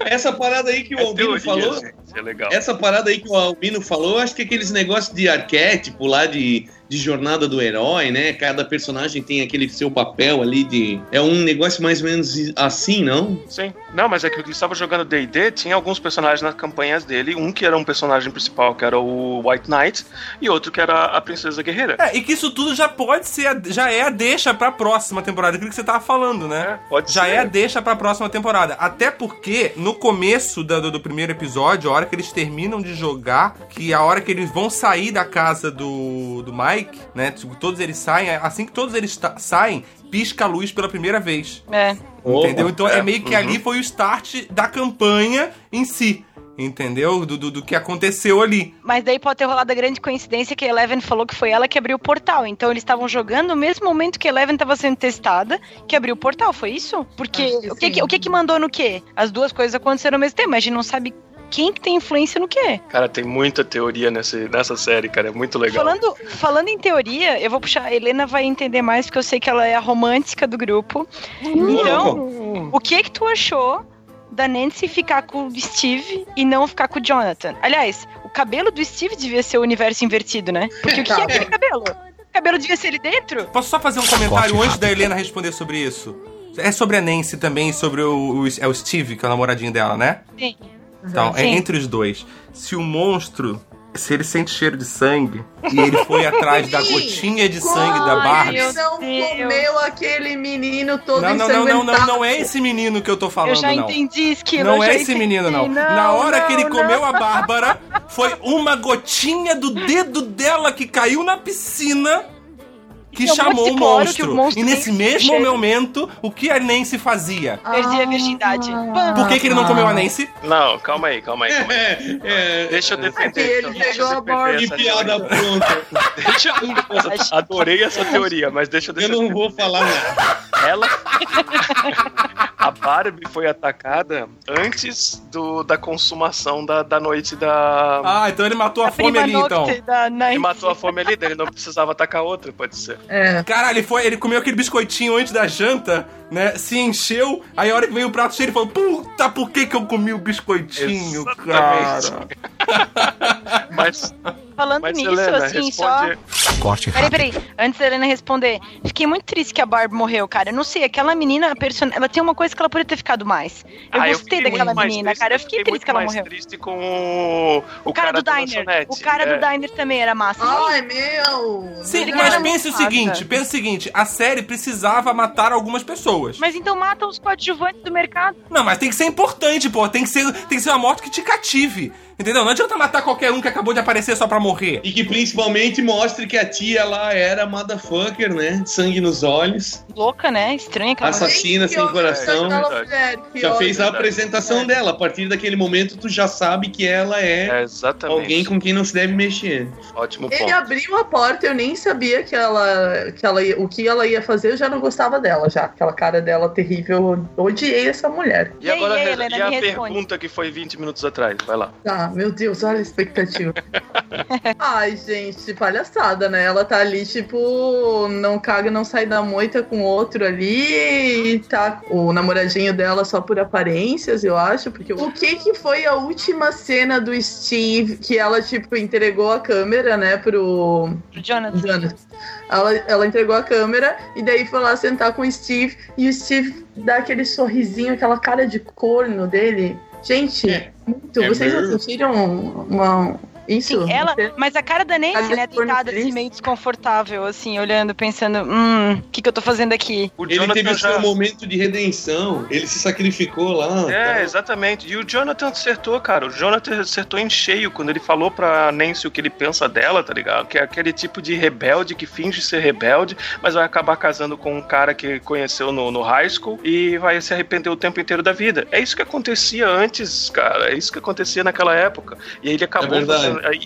Essa parada aí que o É Albino teoria, falou. gente, é legal. Essa parada aí que o Albino falou, acho que aqueles negócios de arquétipo lá de, de jornada do herói, né? Cada personagem tem aquele seu papel ali de. É um negócio mais ou menos assim, não? Sim. Não, mas é que ele estava jogando D&D, tinha alguns personagens nas campanhas dele, um que era um personagem principal, que era o White Knight, e outro que era a Princesa Guerreira. É, e que isso tudo já pode ser, a- já é a deixa pra próxima temporada, aquilo que você tava falando, né? É, pode já ser. é a deixa pra próxima temporada. Até porque, no começo da- do, do primeiro episódio, a hora que eles terminam de jogar, que a hora que eles vão sair da casa do, do Mike, né? Tipo, todos eles saem, assim que todos eles saem, pisca a luz pela primeira vez. É. Entendeu? Então é, é, meio que uhum. ali foi o start da campanha em si. Entendeu? Do, do, do que aconteceu ali. Mas daí pode ter rolado a grande coincidência que a Eleven falou que foi ela que abriu o portal. Então eles estavam jogando no mesmo momento que a Eleven estava sendo testada, que abriu o portal, foi isso? Porque o que, que- o que que mandou no quê? As duas coisas aconteceram ao mesmo tempo, mas a gente não sabe quem que tem influência no quê. Cara, tem muita teoria nesse, nessa série, cara, é muito legal. Falando, falando em teoria, eu vou puxar. A Helena vai entender mais, porque eu sei que ela é a romântica do grupo. Então, o que que tu achou da Nancy ficar com o Steve e não ficar com o Jonathan? Aliás, o cabelo do Steve devia ser o universo invertido, né? Porque o que é aquele cabelo? O cabelo devia ser ele dentro? Posso só fazer um comentário antes da Helena responder sobre isso? É sobre a Nancy também, sobre o, o- é o Steve, que é o namoradinho dela, né? Sim. Então, é entre os dois. Se o monstro se ele sente cheiro de sangue e ele foi atrás da gotinha de sangue da ele Barbie. não Deus. comeu aquele menino todo Não, não, não, não, não, não é esse menino que eu tô falando, eu já não. entendi, Esquilo. Não é esse entendi. menino, não. Na hora que ele comeu a Bárbara, foi uma gotinha do dedo dela que caiu na piscina que é chamou o de monstro. o monstro E nesse mesmo cheiro. momento, o que a Nancy fazia? Perdi a virgindade. Pam. Por que, que ele não comeu a Nancy? Não, calma aí, calma aí, calma aí. [LAUGHS] É, é, Deixa eu que defender. ele pegou a defender que essa piada pronta. Deixa eu... Adorei essa teoria, mas deixa eu Eu não vou falar nada. Ela. [LAUGHS] A Barbie foi atacada antes do, da consumação da, da noite da. Ah, então ele matou a, A fome ali, então. Ele matou a fome ali, ele não precisava atacar outra, pode ser. É. Caralho, ele foi, ele comeu aquele biscoitinho antes da janta, né? Se encheu, aí a hora que veio o prato cheio, ele falou: Puta, por que, que eu comi o biscoitinho, Exatamente. cara? [LAUGHS] Mas, Falando mas nisso, Helena, assim, responde. só. Peraí, peraí. Antes da Helena responder, fiquei muito triste que a Barbie morreu, cara. Eu não sei, aquela menina, a person... ela tem uma coisa que ela poderia ter ficado mais. Eu Ah, gostei fiquei daquela menina, triste, cara. Eu fiquei fiquei triste que ela morreu. triste com o, o, O cara, do da Diner. lanchonete. O cara É. do Diner também era massa. Ai, meu. Sim, Ele mas pense o massa. seguinte, pensa o seguinte, a série precisava matar algumas pessoas. Mas então mata os coadjuvantes do mercado. Não, mas tem que ser importante, pô. Tem que ser, tem que ser uma morte que te cative. Entendeu? Não adianta matar qualquer um que acabou de aparecer só pra morrer. E que principalmente mostre que a tia lá era motherfucker, né? Sangue nos olhos. Louca, né? Estranha aquela mulher. Assassina sem coração. mulher, que Já fez a apresentação dela. A partir daquele momento, tu já sabe que ela é, É, alguém com quem não se deve mexer. Ótimo Ele ponto. abriu a porta, eu nem sabia que ela, que ela ia- o que ela ia fazer, eu já não gostava dela, já. Aquela cara dela terrível, eu odiei essa mulher. E agora, E aí, Re- Helena, e a pergunta que foi 20 minutos atrás? Vai lá. Tá, meu Deus, olha a expectativa. [LAUGHS] Ai, gente, palhaçada, né? Ela tá ali, tipo, não caga, não sai da moita com outro ali, e tá o namoradinho dela só por aparências, eu acho, porque o que que foi a última cena do Steve que ela, tipo, entregou a câmera, né, pro, Pro Jonathan. Jonathan. Ela, ela entregou a câmera e daí foi lá sentar com o Steve e o Steve dá aquele sorrisinho, aquela cara de corno dele. Gente, É. muito. É Vocês sentiram uma, isso? Sim, ela, Você- mas a cara da Nancy, né, é deitada assim, meio desconfortável, assim, olhando, pensando, hum, o que, que eu tô fazendo aqui? O Ele Jonathan teve o já- seu momento de redenção. Ele se sacrificou lá. É, tá? exatamente. E o Jonathan acertou, cara. O Jonathan acertou em cheio quando ele falou pra Nancy o que ele pensa dela, tá ligado? Que é aquele tipo de rebelde que finge ser rebelde, mas vai acabar casando com um cara que conheceu no, no high school e vai se arrepender o tempo inteiro da vida. É isso que acontecia antes, cara. É isso que acontecia naquela época. E aí ele acabou É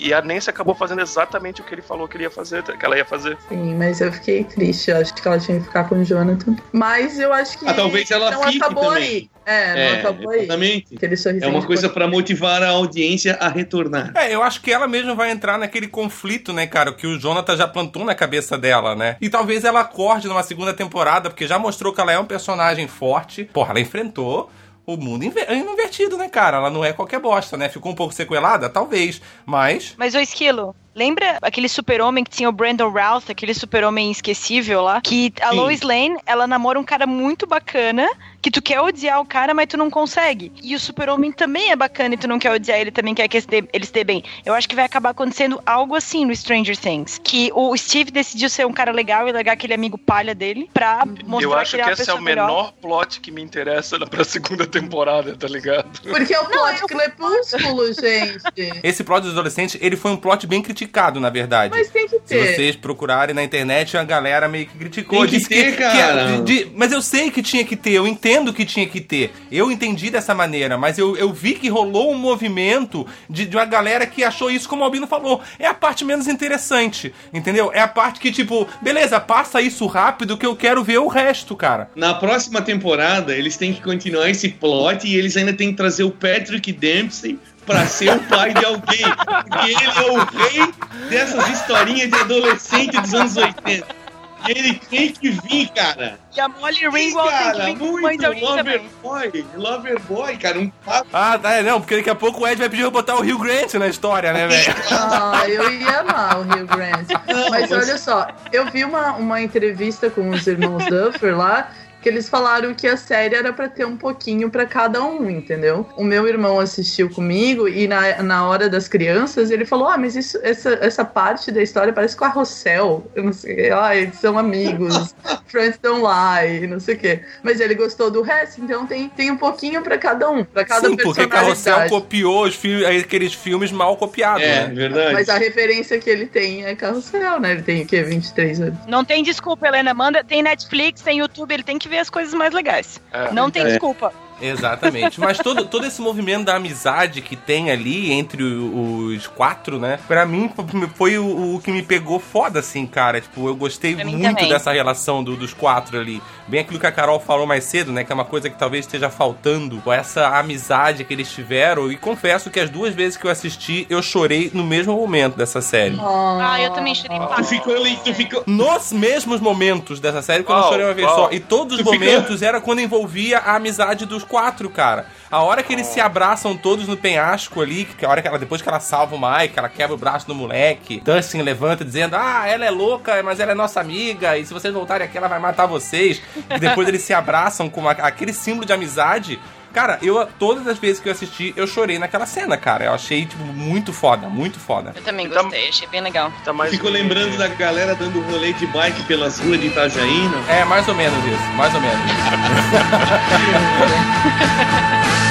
E a Nancy acabou fazendo exatamente o que ele falou que ele ia fazer, que ela ia fazer. Sim, mas eu fiquei triste. Eu acho que ela tinha que ficar com o Jonathan. Mas eu acho que Ah, talvez ela não fique acabou também. aí. É, não É, acabou aí. exatamente. É uma coisa pra motivar a audiência a retornar. É, eu acho que ela mesma vai entrar naquele conflito, né, cara, que o Jonathan já plantou na cabeça dela, né? E talvez ela acorde numa segunda temporada, porque já mostrou que ela é um personagem forte. Porra, ela enfrentou o mundo inver- invertido, né, cara? Ela não é qualquer bosta, né? Ficou um pouco sequelada? Talvez, mas... Mas, ô Esquilo, lembra aquele super-homem que tinha o Brandon Routh, aquele super-homem esquecível lá? Que a Sim. Lois Lane, ela namora um cara muito bacana, que tu quer odiar o cara, mas tu não consegue. E o super-homem também é bacana e tu não quer odiar ele, também quer que ele esteja- ele esteja bem. Eu acho que vai acabar acontecendo algo assim no Stranger Things. Que o Steve decidiu ser um cara legal e largar aquele amigo palha dele pra mostrar Eu acho que que é uma esse é o melhor. menor plot que me interessa pra segunda temporada, tá ligado? Porque é o plot crepúsculo, gente. [LAUGHS] Esse plot dos adolescentes, ele foi um plot bem criticado, na verdade. Mas tem que Se ter. vocês procurarem na internet, a galera meio que criticou. Tem que disse ter, cara. de- mas eu sei que tinha que ter, eu entendo que tinha que ter. Eu entendi dessa maneira, mas eu, eu vi que rolou um movimento de, de uma galera que achou isso, como o Albino falou, é a parte menos interessante, entendeu? É a parte que, tipo, beleza, passa isso rápido que eu quero ver o resto, cara. Na próxima temporada, eles têm que continuar esse plot e eles ainda têm que trazer o Patrick Dempsey pra ser o pai de alguém. Porque ele é o rei dessas historinhas de adolescente dos anos 80. E ele tem que vir, cara. E a Molly Ringwald tem que cara, vir com muito. também. Loverboy, Loverboy, cara, um papo. Ah, tá, é, não, porque daqui a pouco o Ed vai pedir pra botar o Rio Grant na história, né, velho? Ah, eu ia amar o Rio Mas mas- olha só, eu vi uma, uma entrevista com os irmãos Duffer lá, que eles falaram que a série era pra ter um pouquinho pra cada um, entendeu? O meu irmão assistiu comigo e na, na hora das crianças ele falou: Ah, mas isso, essa, essa parte da história parece carrossel. Eu não sei, ah, eles são amigos, [LAUGHS] friends don't lie, não sei o quê. Mas ele gostou do resto, então tem, tem um pouquinho pra cada um, pra cada Sim, porque Carrossel copiou os fi aqueles filmes mal copiados, É, né? verdade. Mas a referência que ele tem é carrossel, né? Ele tem o quê? 23 anos. Não tem desculpa, Helena. Manda, tem Netflix, tem YouTube, ele tem que ver as coisas mais legais. É. Não tem É. desculpa. Exatamente. Mas todo, todo esse movimento da amizade que tem ali entre os quatro, né? Pra mim foi o, o que me pegou foda, assim, cara. Tipo, eu gostei muito também. dessa relação do- dos quatro ali. Bem aquilo que a Carol falou mais cedo, né? Que é uma coisa que talvez esteja faltando. Essa amizade que eles tiveram. E confesso que as duas vezes que eu assisti, eu chorei no mesmo momento dessa série. Ah, eu também chorei Tu pra ficou ali, tu ficou. Nos mesmos momentos dessa série, que eu não chorei uma vez Qual? só. E todos os Tu fica- momentos era quando envolvia a amizade dos quatro, cara. A hora que eles se abraçam todos no penhasco ali, que a hora que ela, depois que ela salva o Mike, ela quebra o braço do moleque, Dustin levanta dizendo, ah, ela é louca, mas ela é nossa amiga, e se vocês voltarem aqui, ela vai matar vocês. E depois eles se abraçam com uma- aquele símbolo de amizade. Cara, eu, todas as vezes que eu assisti, eu chorei naquela cena, cara. Eu achei, tipo, muito foda, muito foda. Eu também Então- gostei, achei bem legal. Tá mais Ficou lembrando da galera dando rolê de bike pelas ruas de Itajaí, não? É, mais ou menos isso, mais ou menos. [LAUGHS]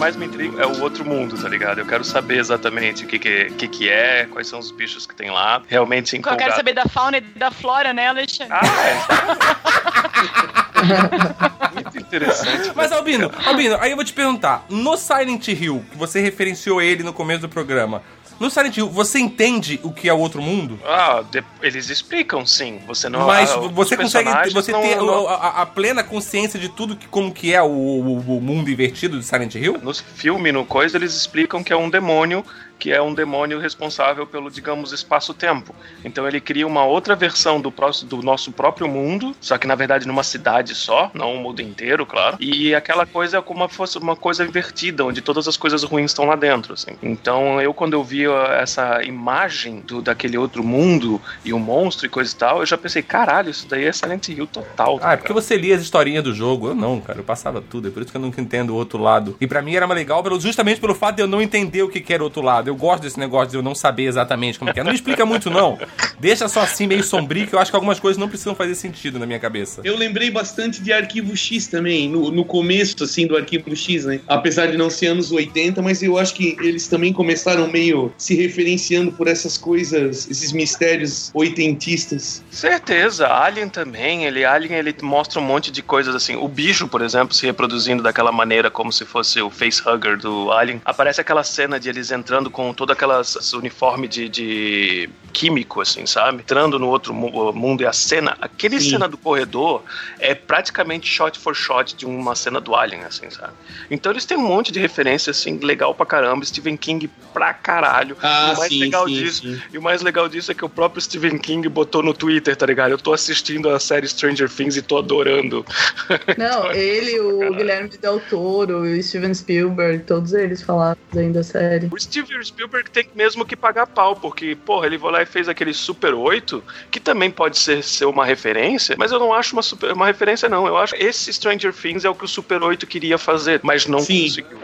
mais me intriga é o outro mundo, tá ligado? Eu quero saber exatamente o que que, que, que é, quais são os bichos que tem lá. Realmente Eu empolgado. quero saber da fauna e da flora, né, Alexandre? Ah, é. [LAUGHS] Muito interessante. Mas, Albino, Albino, aí eu vou te perguntar. No Silent Hill, que você referenciou ele no começo do programa, no Silent Hill, você entende o que é o outro mundo? Ah, de- eles explicam sim. Você não. Mas ah, você consegue, você não- ter não- a, a- a plena consciência de tudo que como que é o, o- o mundo invertido de Silent Hill? No filme, no coisa, eles explicam que é um demônio, que é um demônio responsável pelo, digamos, espaço-tempo. Então ele cria uma outra versão do, próximo, do nosso próprio mundo, só que na verdade numa cidade só, não o mundo inteiro, claro. E aquela coisa é como se fosse uma coisa invertida, onde todas as coisas ruins estão lá dentro. assim. Então eu, quando eu vi essa imagem do, daquele outro mundo e o monstro e coisa e tal, eu já pensei, caralho, isso daí é Silent Hill total. tá Ah, é porque você lia as historinhas do jogo. Eu não, cara. Eu passava tudo. É por isso que eu nunca entendo o outro lado. E pra mim era mais legal pelo- justamente pelo fato de eu não entender o que que era o outro lado. Eu gosto desse negócio de eu não saber exatamente como é que é. Não me explica muito, não. Deixa só assim, meio sombrio, que eu acho que algumas coisas não precisam fazer sentido na minha cabeça. Eu lembrei bastante de Arquivo X também, no, no começo, assim, do Arquivo X, né? Apesar de não ser anos 80, mas eu acho que eles também começaram meio se referenciando por essas coisas, esses mistérios oitentistas. Certeza, Alien também, ele Alien ele mostra um monte de coisas assim. O bicho, por exemplo, se reproduzindo daquela maneira como se fosse o facehugger do Alien. Aparece aquela cena de eles entrando com todo aquelas uniforme de, de químico assim, sabe? Entrando no outro mu- mundo e a cena, aquele Sim. cena do corredor é praticamente shot for shot de uma cena do Alien assim, sabe? Então eles têm um monte de referência assim legal pra caramba, Stephen King pra caralho. Ah, o mais sim, legal sim, disso sim. e o mais legal disso é que o próprio Stephen King botou no Twitter, tá ligado? Eu tô assistindo a série Stranger Things e tô adorando. [LAUGHS] Não, ele, o Guilherme Del Toro, o Steven Spielberg, todos eles falaram aí da série. O Steven Spielberg tem mesmo que pagar pau, porque, porra, ele foi lá e fez aquele Super 8, que também pode ser, ser uma referência, mas eu não acho uma, super, uma referência, não. Eu acho que esse Stranger Things é o que o Super 8 queria fazer, mas não Sim. conseguiu.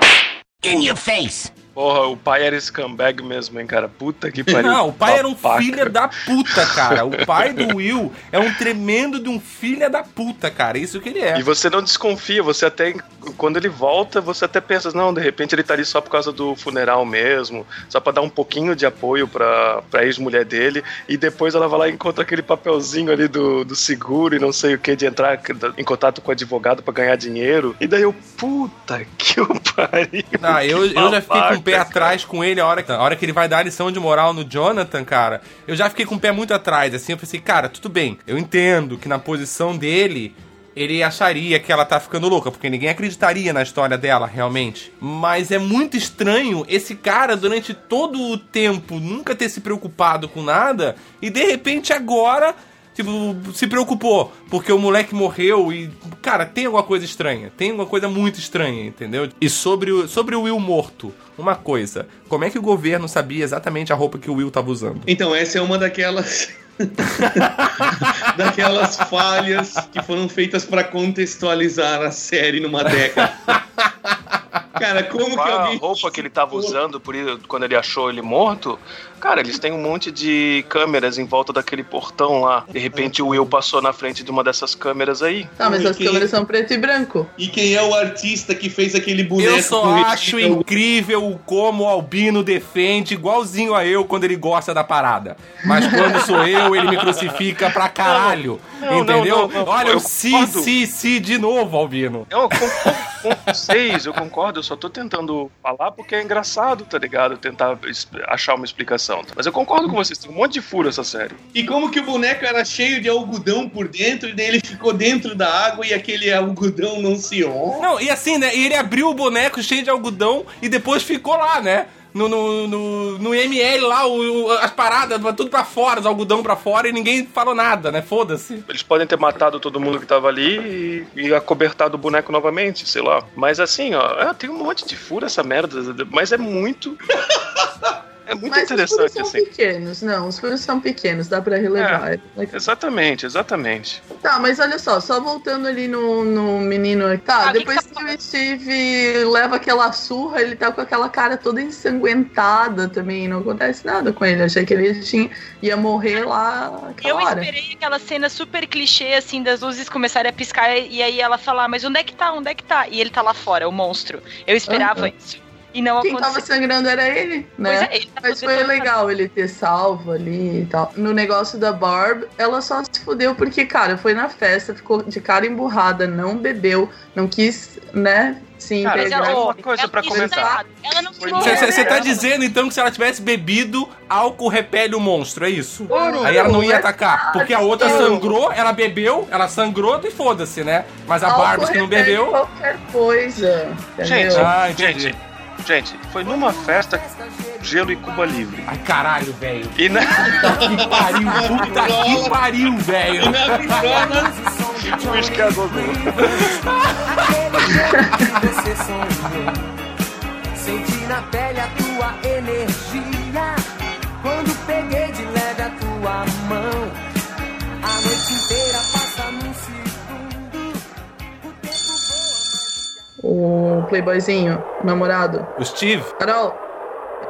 In your face. Porra, o pai era scumbag mesmo, hein, cara? Puta que pariu. Não, o pai era um filho da puta, cara. O pai do Will é um tremendo de um filho da puta, cara. Isso que ele é. E você não desconfia, você até. Quando ele volta, você até pensa, não, de repente ele tá ali só por causa do funeral mesmo, só pra dar um pouquinho de apoio pra, pra ex-mulher dele, e depois ela vai lá e encontra aquele papelzinho ali do, do seguro e não sei o que, de entrar em contato com o advogado pra ganhar dinheiro. E daí eu, puta que o pariu. Ah, eu, que eu já fiquei com pé babaca, atrás com ele a hora, que- a hora que ele vai dar a lição de moral no Jonathan, cara. Eu já fiquei com o pé muito atrás, assim. Eu pensei, cara, tudo bem. Eu entendo que na posição dele, ele acharia que ela tá ficando louca, porque ninguém acreditaria na história dela, realmente. Mas é muito estranho esse cara, durante todo o tempo, nunca ter se preocupado com nada, e de repente agora. Tipo, se preocupou porque o moleque morreu e. Cara, tem alguma coisa estranha. Tem alguma coisa muito estranha, entendeu? E sobre o, sobre o Will morto, uma coisa. Como é que o governo sabia exatamente a roupa que o Will tava usando? Então, essa é uma daquelas. [LAUGHS] daquelas falhas que foram feitas pra contextualizar a série numa década. Cara, como que a alguém. roupa que ele tava usando por isso, quando ele achou ele morto, cara, eles têm um monte de câmeras em volta daquele portão lá. De repente o Will passou na frente de uma dessas câmeras aí. Tá, mas E as quem- câmeras são preto e branco. E quem é o artista que fez aquele boneco? Eu só acho ao- incrível como o Albino defende igualzinho a eu quando ele gosta da parada. Mas quando sou eu, ele me crucifica pra caralho. Não, entendeu? não, não, não. Olha Eu o si, si, si de novo, Albino. Eu concordo com vocês, eu concordo, eu só tô tentando falar porque é engraçado, tá ligado? Tentar achar uma explicação. Mas eu concordo com vocês, tem um monte de furo essa série. E como que o boneco era cheio de algodão por dentro, e daí ele ficou dentro da água e aquele algodão não se on. Não, e assim, né? E ele abriu o boneco cheio de algodão e depois ficou lá, né? No, no, no, no ML lá, o, as paradas, tudo pra fora, os algodão pra fora e ninguém falou nada, né? Foda-se. Eles podem ter matado todo mundo que tava ali e, e acobertado o boneco novamente, sei lá. Mas assim, ó, tem um monte de furo essa merda, mas é muito. [LAUGHS] É muito Mas os furos interessante, são assim. pequenos. Não, os furos são pequenos, dá pra relevar. É. Exatamente, exatamente. Tá, mas olha só, só voltando ali no, no menino. Tá, Ah, que depois que que, tá o Steve leva aquela surra, ele tá com aquela cara toda ensanguentada também. Não acontece nada com ele. Achei que ele tinha, ia morrer lá Eu hora. esperei aquela cena super clichê, assim, das luzes começarem a piscar e aí ela falar, mas onde é que tá? Onde é que tá? E ele tá lá fora, o monstro. Eu esperava Aham. isso. E não Quem tava aconteceu. sangrando era ele, né? Pois é, ele tá Mas foi legal ele ter salvo ali e tal. No negócio da Barb, ela só se fudeu porque, cara, foi na festa, ficou de cara emburrada, não bebeu, não quis, né, se Cara, integrar. mas Ela, uma coisa ela- pra comentar. Ela não Você tá dizendo então que se ela tivesse bebido, álcool repele o monstro, é isso? Ouro, Aí ela não ia é atacar. Porque a outra sangrou, ela bebeu, ela sangrou e foda-se, né? Mas a Álcool Barbie que não bebeu. qualquer coisa. Gente, entendeu? Ah, entendi. gente, gente, foi numa festa gelo e Cuba livre. Ai, caralho, velho. E na... Que pariu, puta que pariu, velho. E gogô. que você sonhou. Senti na pele a tua energia. Quando peguei de leve a tua mão, O playboyzinho, o namorado. O Steve? Carol,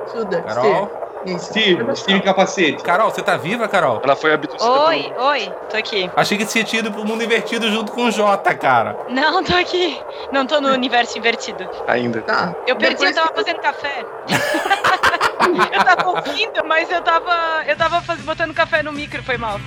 ajuda. Carol? Steve. Isso. Steve, Steve Capacete. Carol, você tá viva, Carol? Ela foi abduzida Oi, oi, tô aqui. Achei que você tinha tido pro mundo invertido junto com o Jota, cara. Não, tô aqui. Não tô no universo invertido. pelo... ainda. Tá. Eu perdi, eu Depois tava que- fazendo café. eu tava ouvindo, mas eu tava. Eu tava faz- botando café no micro, foi mal.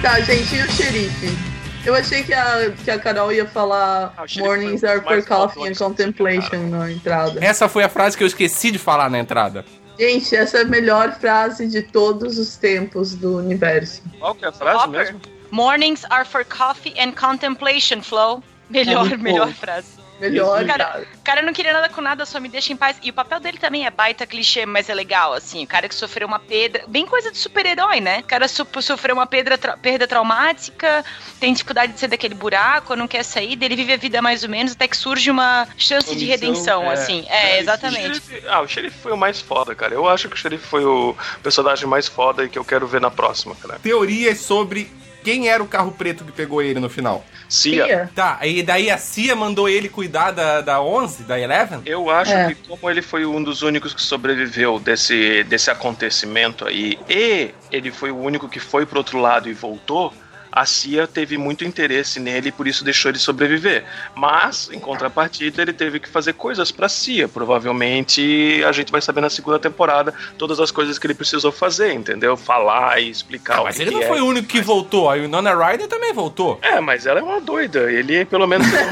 Tá, gente, e o xerife? Eu achei que a, que a Carol ia falar Ah, Mornings are for coffee and contemplation na entrada. Essa foi a frase que eu esqueci de falar na entrada. Gente, essa é a melhor frase de todos os tempos do universo. Qual que é a frase Hopper. mesmo? Mornings are for coffee and contemplation, Flow. Melhor, muito melhor bom. frase. Melhor, Cara, cara. O cara não queria nada com nada, só me deixa em paz. E o papel dele também é baita clichê, mas é legal, assim. O cara que sofreu uma pedra. Bem coisa de super-herói, né? O cara so- sofreu uma pedra tra- perda traumática, tem dificuldade de sair daquele buraco, não quer sair, dele vive a vida mais ou menos, até que surge uma chance de Uma missão, redenção, é. assim. É, O exatamente. xerife- ah, o xerife foi o mais foda, cara. Eu acho que o xerife foi o personagem mais foda e que eu quero ver na próxima, cara. Teorias sobre quem era o carro preto que pegou ele no final. Cia. Tá, e daí a Cia mandou ele cuidar da, da 11, da Eleven? Eu acho É. que como ele foi um dos únicos que sobreviveu desse, desse acontecimento aí, e ele foi o único que foi pro outro lado e voltou, a CIA teve muito interesse nele e por isso deixou ele sobreviver. Mas, em contrapartida, ele teve que fazer coisas pra CIA. Provavelmente a gente vai saber na segunda temporada todas as coisas que ele precisou fazer, entendeu? Falar e explicar Ah, o mas que ele não é. foi o único que voltou. Aí o Nona Ryder também voltou. É, mas ela é uma doida. Ele pelo menos é.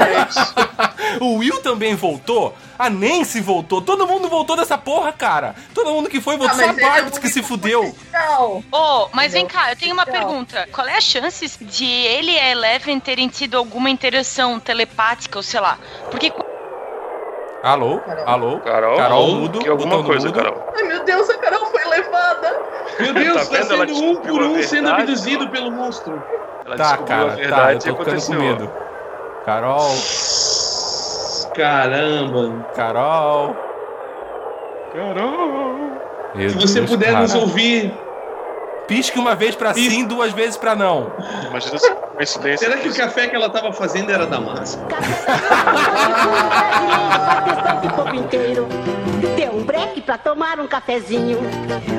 [LAUGHS] O Will também voltou. A Nancy voltou. Todo mundo voltou dessa porra, cara. Todo mundo que foi voltou. Ah, Só a mas ele é que se fudeu. Não. Ô, mas vem cá, eu tenho uma pergunta. Qual é a chance de ele e a Eleven terem tido alguma interação telepática, ou sei lá? Porque Alô? Carol. Alô? Carol, Carol, mudo. que alguma coisa, mudo. Carol. Ai, meu Deus, a Carol foi levada. Meu Deus, Tá tá, sendo um por um sendo abduzido pelo monstro. Ela Tá, cara, a tá. Eu tô ficando com medo. Carol, Caramba. Carol. Carol. Meu Se você Deus, puder cara. nos ouvir, Pisque uma vez pra sim, duas vezes pra não. Imagina essa coincidência. será que o café que ela tava fazendo era damasco? o corpo inteiro. Deu um break pra tomar um cafezinho.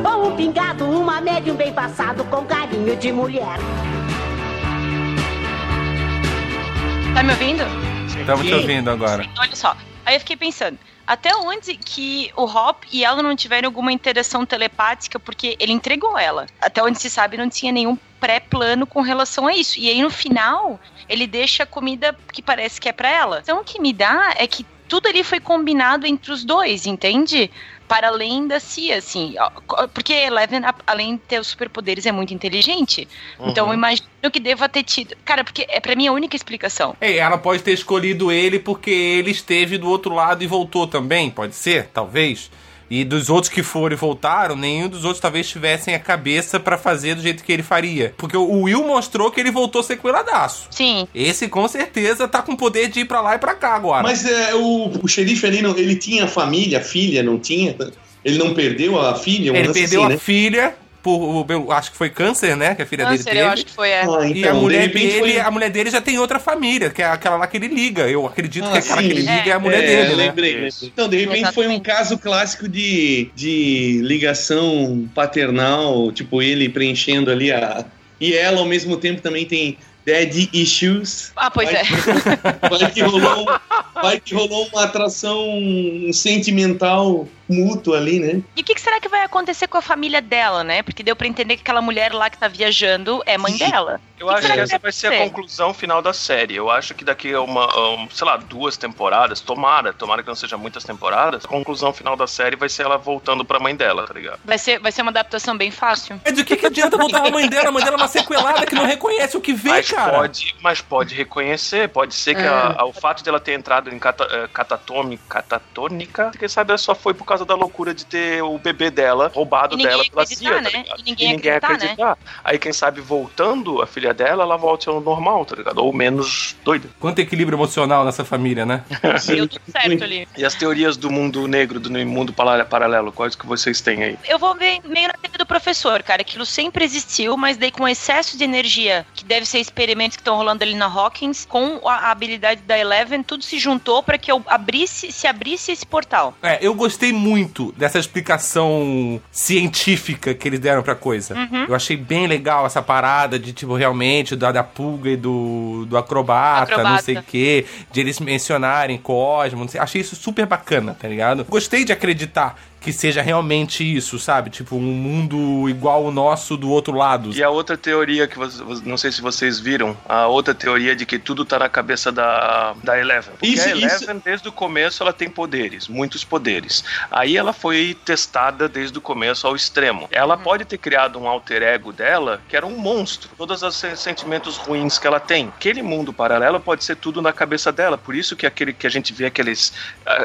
Ou um pingado, uma médium bem passado com carinho de mulher. Tá me ouvindo? Estamos te ouvindo agora. Olha só. Aí eu fiquei pensando, até onde que o Hop e ela não tiveram alguma interação telepática, porque ele entregou ela. Até onde se sabe, não tinha nenhum pré-plano com relação a isso. E aí no final, ele deixa a comida que parece que é pra ela. Então o que me dá é que tudo ali foi combinado entre os dois, entende? Para além da Cia, assim. Porque Eleven, além de ter os superpoderes, é muito inteligente. Então eu imagino que deva ter tido. Cara, porque é pra mim a única explicação. Ei, ela pode ter escolhido ele porque ele esteve do outro lado e voltou também, pode ser, talvez. E dos outros que foram e voltaram, nenhum dos outros talvez tivessem a cabeça pra fazer do jeito que ele faria. Porque o Will mostrou que ele voltou sequeladaço. Sim. Esse com certeza tá com poder de ir pra lá e pra cá agora. Mas é, o, o xerife ali, não, ele tinha família, filha, não tinha? Ele não perdeu a filha? Ele perdeu assim, a né? filha por, acho que foi câncer, né? Que a filha Câncer, dele teve. eu acho que foi, é. Ah, E então, a de mulher repente dele, foi- a mulher dele já tem outra família, que é aquela lá que ele liga. Eu acredito que Ah, aquela sim. que ele liga é, a mulher É, dele, né? lembrei, lembrei. Então, de repente foi um caso clássico de, de ligação paternal, tipo ele preenchendo ali a. E ela ao mesmo tempo também tem daddy issues. Ah, pois vai, é. Vai que rolou, vai que rolou uma atração sentimental mútua ali, né? E o que, que será que vai acontecer com a família dela, né? Porque deu pra entender que aquela mulher lá que tá viajando é mãe Sim. dela. Eu que acho que que essa vai ser a conclusão final da série. Eu acho que daqui a uma, a um, sei lá, duas temporadas, tomara, tomara que não seja muitas temporadas, a conclusão final da série vai ser ela voltando pra mãe dela, tá ligado? Vai ser, vai ser uma adaptação bem fácil. Mas do que, que adianta voltar pra mãe dela? A mãe dela é uma sequelada que não reconhece o que vê, Mas cara. pode, mas pode reconhecer, pode ser que É. a- a- o fato dela ter entrado em cata, eh, catatômica, catatônica, quem sabe ela só foi por causa da loucura de ter o bebê dela roubado E ninguém dela pela acreditar, CIA, tá né? ligado? E ninguém acreditar, né? Aí quem sabe voltando a filha dela, ela volta ao normal, tá ligado? Ou menos doida. Quanto equilíbrio emocional nessa família, né? [LAUGHS] Deu tudo certo ali. E as teorias do mundo negro, do mundo paralelo, quais que vocês têm aí? Eu vou ver meio na teoria do professor, cara. Aquilo sempre existiu, mas daí com excesso de energia, que deve ser experimentos que estão rolando ali na Hawkins, com a habilidade da Eleven, tudo se juntou pra que eu abrisse, se abrisse esse portal. É, eu gostei muito dessa explicação científica que eles deram pra coisa. Uhum. Eu achei bem legal essa parada de, tipo, realmente, da, da pulga e do, do acrobata, Acrobata. não sei o quê, de eles mencionarem Cosmo, não sei. Achei isso super bacana, tá ligado? Gostei de acreditar que seja realmente isso, sabe? Tipo, um mundo igual o nosso do outro lado. E a outra teoria que vocês, vo- não sei se vocês viram, a outra teoria de que tudo tá na cabeça da, da Eleven. Porque Isso- a Eleven, isso- desde o começo, ela tem poderes, muitos poderes. Aí ela foi testada desde o começo ao extremo. Ela pode ter criado um alter ego dela, que era um monstro. Todos os sen- sentimentos ruins que ela tem. Aquele mundo paralelo pode ser tudo na cabeça dela. Por isso que aquele que a gente vê aqueles.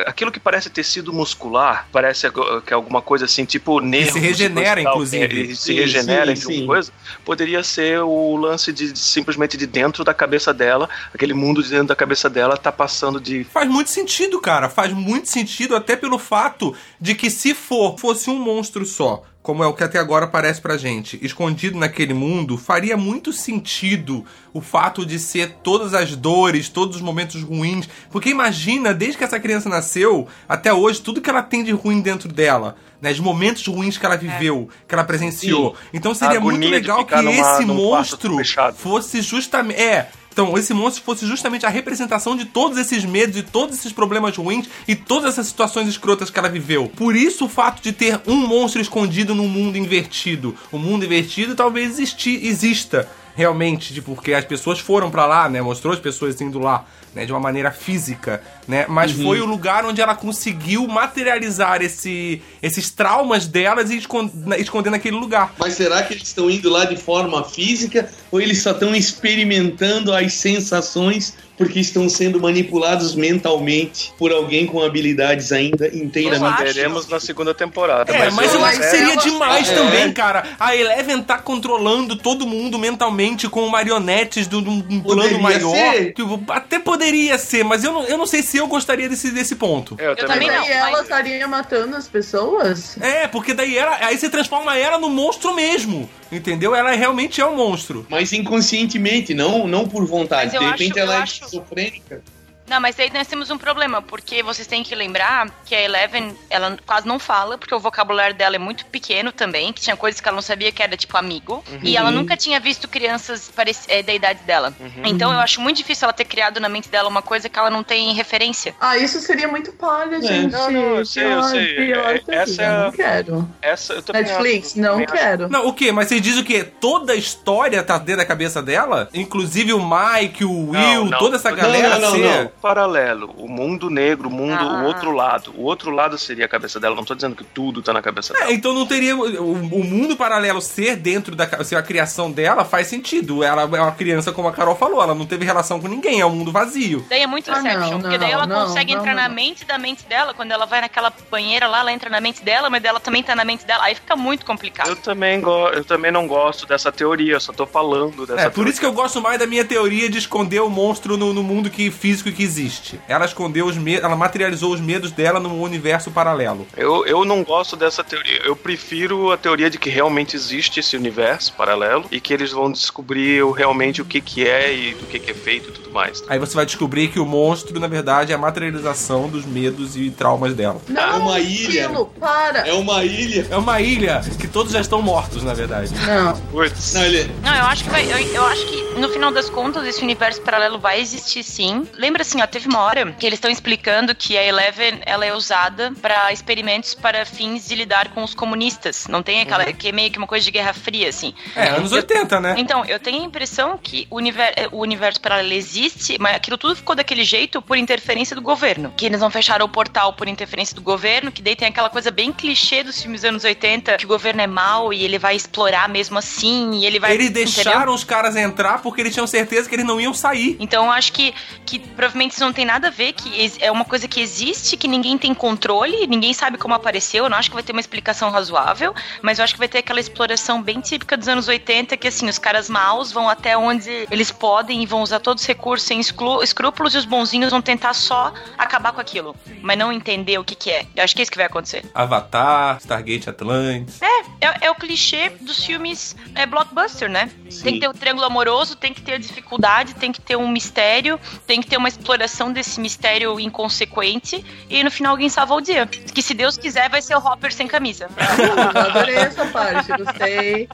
Aquilo que parece tecido muscular, parece que é alguma coisa assim, tipo nervos. se regenera, tal, inclusive. e se Sim, regenera sim, uma sim. coisa, poderia ser o lance de, de simplesmente de dentro da cabeça dela, aquele mundo de dentro da cabeça dela tá passando de. Faz muito sentido, cara. Faz muito sentido até pelo fato de que se for fosse um monstro só, como é o que até agora parece pra gente, escondido naquele mundo, faria muito sentido o fato de ser todas as dores, todos os momentos ruins. Porque imagina, desde que essa criança nasceu até hoje, tudo que ela tem de ruim dentro dela. Né, os momentos ruins que ela viveu, que ela presenciou. Então seria muito legal que numa- esse monstro fosse justamente. É. Então, esse monstro fosse justamente a representação de todos esses medos e todos esses problemas ruins e todas essas situações escrotas que ela viveu. Por isso, o fato de ter um monstro escondido num mundo invertido. O mundo invertido talvez exista realmente, tipo, porque as pessoas foram pra lá, né? Mostrou as pessoas indo lá, né? De uma maneira física, né? Mas Uhum. foi o lugar onde ela conseguiu materializar esse, esses traumas delas e escon- esconder naquele lugar. Mas será que eles estão indo lá de forma física ou eles só estão experimentando as sensações porque estão sendo manipulados mentalmente por alguém com habilidades ainda inteiramente. Veremos na segunda temporada. É, mas eu eu- acho que seria demais é. também, cara. A Eleven tá controlando todo mundo mentalmente com marionetes de um um plano maior. ser. Tipo, até poderia ser, mas eu não, eu não sei se eu gostaria desse, desse ponto. É, eu, também também Mas não. aí ela mas- estaria matando as pessoas? É, porque daí ela, aí você transforma ela no monstro mesmo. Entendeu? Ela realmente é um monstro. Mas inconscientemente, não, não por vontade. Mas eu De repente acho- ela eu é acho- esquizofrênica. Não, mas aí nós temos um problema, porque vocês têm que lembrar que a Eleven, ela quase não fala, porque o vocabulário dela é muito pequeno também, que tinha coisas que ela não sabia que era, tipo, amigo. E ela nunca tinha visto crianças eh, da idade dela. Então eu acho muito difícil ela ter criado na mente dela uma coisa que ela não tem referência. Ah, isso seria muito palha, gente. Não, não, eu sei, eu sei. pior É- essa seria. é a- Não quero. Essa eu também Netflix, acho- não quero. Não, o quê? Mas você diz o quê? Toda a história tá dentro da cabeça dela? Inclusive o Mike, o Will, Não, não. toda essa galera não, não, não. Paralelo, o mundo negro, o mundo, Ah. o outro lado. O outro lado seria a cabeça dela. Não tô dizendo que tudo tá na cabeça dela. É, então não teria. O, o mundo paralelo ser dentro da ser a criação dela faz sentido. Ela é uma criança, como a Carol falou, ela não teve relação com ninguém, é um mundo vazio. Daí é muito Ah, Inception, não, porque daí ela não, consegue não, entrar não, na não. mente da mente dela, quando ela vai naquela banheira lá, ela entra na mente dela, mas ela também tá na mente dela. Aí fica muito complicado. Eu também, go eu também não gosto dessa teoria, eu só tô falando dessa É, por isso que eu gosto mais da minha teoria de esconder o monstro no, no mundo que, físico que existe. Ela escondeu os medos, ela materializou os medos dela no universo paralelo. Eu, eu não gosto dessa teoria. Eu prefiro a teoria de que realmente existe esse universo paralelo e que eles vão descobrir realmente o que, que é e do que, que é feito e tudo mais. Aí você vai descobrir que o monstro, na verdade, é a materialização dos medos e traumas dela. Não, É uma ilha. Esquilo, para. É uma ilha. É uma ilha que todos já estão mortos, na verdade. Não. Puts. Não, ele... Não, eu acho que vai. Eu, eu acho que no final das contas esse universo paralelo vai existir sim. Lembra assim, ó, teve uma hora que eles estão explicando que a Eleven ela é usada para experimentos para fins de lidar com os comunistas. Não tem aquela que é meio que uma coisa de guerra fria assim. É, anos 80, né? Então, eu tenho a impressão que o, univer- eh, o universo paralelo existe, mas aquilo tudo ficou daquele jeito por interferência do governo. Que eles não fecharam o portal por interferência do governo, que daí tem aquela coisa bem clichê dos filmes dos anos 80, que o governo é mau e ele vai explorar mesmo assim, e ele vai. Eles entendeu? deixaram os caras entrar porque eles tinham certeza que eles não iam sair. Então eu acho que, que provavelmente isso não tem nada a ver, que é uma coisa que existe, que ninguém tem controle, ninguém sabe como apareceu. Eu não acho que vai ter uma explicação razoável, mas eu acho que vai ter aquela exploração bem típica dos anos 80, que assim, os caras maus vão até onde eles podem e vão usar todos os recursos sem escrúpulos, e os bonzinhos vão tentar só acabar com aquilo, mas não entender o que, que é. Eu acho que é isso que vai acontecer. Avatar, Stargate Atlantis. É, é, é o clichê dos filmes é, blockbuster, né? Tem que ter o triângulo amoroso, tem que ter a dificuldade, tem que ter um mistério, tem que ter uma exploração desse mistério inconsequente e no final alguém salva o dia. Que se Deus quiser vai ser o Hopper sem camisa. Eu adorei essa parte, gostei.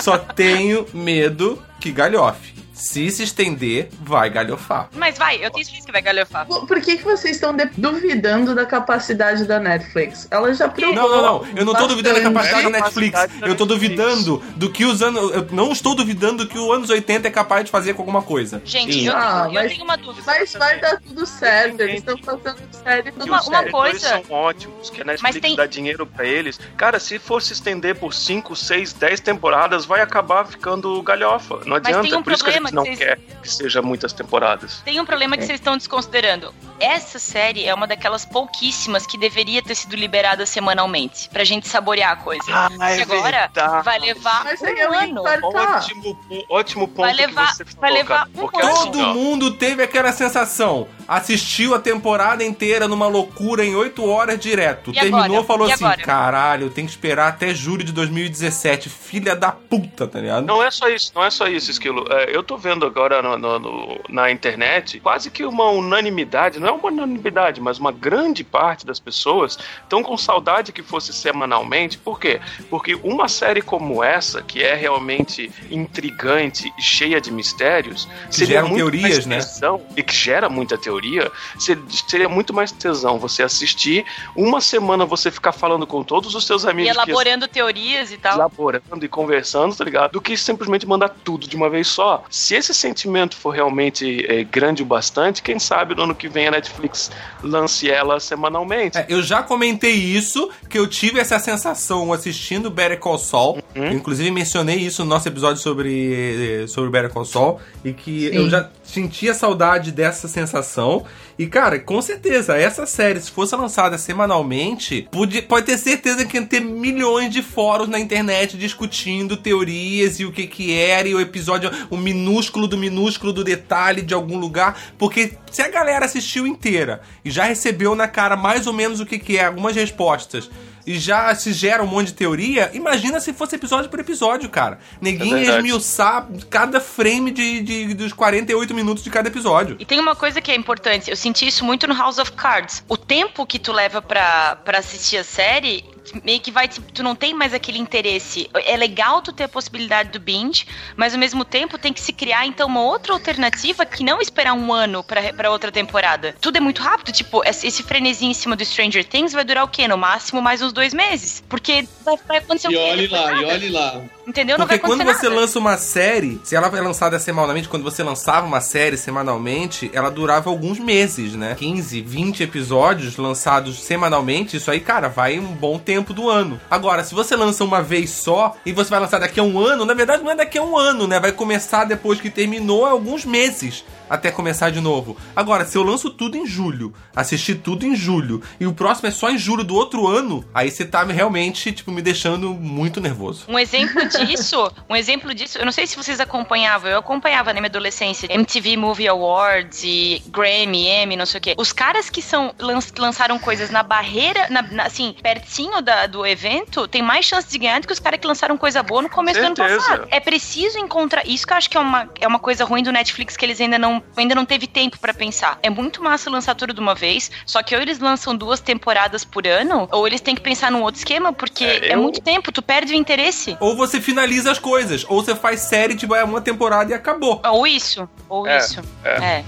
Só tenho medo que galhofe. Se se estender, vai galhofar. Mas vai, eu tenho certeza que vai galhofar. Por que, que vocês estão duvidando da capacidade da Netflix? Ela já provou. Não, não, não. Eu não tô duvidando da capacidade da É, Netflix. capacidade Eu tô Netflix. duvidando do que os anos. Eu não estou duvidando do que os anos 80 é capaz de fazer com alguma coisa. Gente, Sim. eu, Ah, tenho, eu mas- tenho uma dúvida. Mas vai dar tudo certo. Eles estão fazendo série tudo Uma- uma coisa- são ótimos, que a Netflix tem- dá dinheiro pra eles. Cara, se for se estender por 5, 6, 10 temporadas, vai acabar ficando galhofa. Não Mas adianta. tem um por que problema gente não que vocês- quer que seja muitas temporadas. Tem um problema que vocês estão desconsiderando. Essa série é uma daquelas pouquíssimas que deveria ter sido liberada semanalmente, pra gente saborear a coisa. Ah, E agora vai levar Mas um ano. Ótimo, ótimo ponto Vai levar- que você falou, vai levar cara, um ano. assim, Todo mundo teve aquela sensação. Assistiu a temporada inteira numa loucura em 8 horas direto. E Terminou agora? falou E assim: agora? caralho, tem que esperar até julho de 2017. Filha da puta, tá ligado? Não é só isso, não é só isso, Esquilo. É, eu tô vendo agora no- no- no- na internet quase que uma unanimidade, não é uma unanimidade, mas uma grande parte das pessoas estão com saudade que fosse semanalmente. Por quê? Porque uma série como essa, que é realmente intrigante e cheia de mistérios, Que geram teorias, mais né? tesão, E que gera muita teoria, ser- seria muito mais tesão você assistir, uma semana você ficar falando com todos os seus E amigos que elaborando teorias e tal. elaborando e conversando, tá ligado? Do que simplesmente mandar tudo de uma vez só. Se esse sentimento for realmente é, grande o bastante, quem sabe no ano que vem a Netflix lance ela semanalmente. É, eu já comentei isso, que eu tive essa sensação assistindo Better Call Saul. Uhum. Inclusive mencionei isso no nosso episódio sobre, sobre Better Call Saul. E que Sim. eu já sentia saudade dessa sensação. E, cara, com certeza, essa série, se fosse lançada semanalmente, pode, pode ter certeza que ia ter milhões de fóruns na internet discutindo teorias e o que que era, e o episódio, o minúsculo do minúsculo do detalhe de algum lugar. Porque se a galera assistiu inteira e já recebeu na cara mais ou menos o que que é, algumas respostas, e já se gera um monte de teoria, imagina se fosse episódio por episódio, cara. Neguinho É esmiuçar cada frame de, de- dos 48 minutos de cada episódio. E tem uma coisa que é importante, eu senti isso muito no House of Cards. O tempo que tu leva pra, pra assistir a série, meio que vai, tipo, tu não tem mais aquele interesse. É legal tu ter a possibilidade do binge, mas ao mesmo tempo tem que se criar então uma outra alternativa que não esperar um ano pra, pra outra temporada. Tudo é muito rápido, tipo, esse frenesi em cima do Stranger Things vai durar o quê? No máximo mais uns dois meses. Porque vai, vai acontecer E o quê? olhe Depois lá, e olhe lá. Entendeu? Não Porque quando você nada. lança uma série, se ela é lançada semanalmente, quando você lançava uma série semanalmente, ela durava alguns meses, né? 15, 20 episódios lançados semanalmente, isso aí, cara, vai um bom tempo do ano. Agora, se você lança uma vez só e você vai lançar daqui a um ano, na verdade não é daqui a um ano, né? Vai começar depois que terminou alguns meses até começar de novo. Agora, se eu lanço tudo em julho, assistir tudo em julho, e o próximo é só em julho do outro ano, aí você tá realmente, tipo, me deixando muito nervoso. Um exemplo disso, um exemplo disso, eu não sei se vocês acompanhavam, eu acompanhava na minha adolescência MTV Movie Awards e Grammy, Emmy, não sei o quê. Os caras que são lan- lançaram coisas na barreira, na- na- assim, pertinho da- do evento, tem mais chance de ganhar do que os caras que lançaram coisa boa no começo do ano Certeza. passado. É preciso encontrar, isso que eu acho que é uma, é uma coisa ruim do Netflix que eles ainda não, ainda não teve tempo pra pensar. É muito massa lançar tudo de uma vez, só que ou eles lançam duas temporadas por ano, ou eles têm que pensar num outro esquema, porque É, é eu- muito tempo, tu perde o interesse. Ou você finaliza as coisas, ou você faz série, tipo, é uma temporada e acabou. Ou isso, ou É, isso. é. É.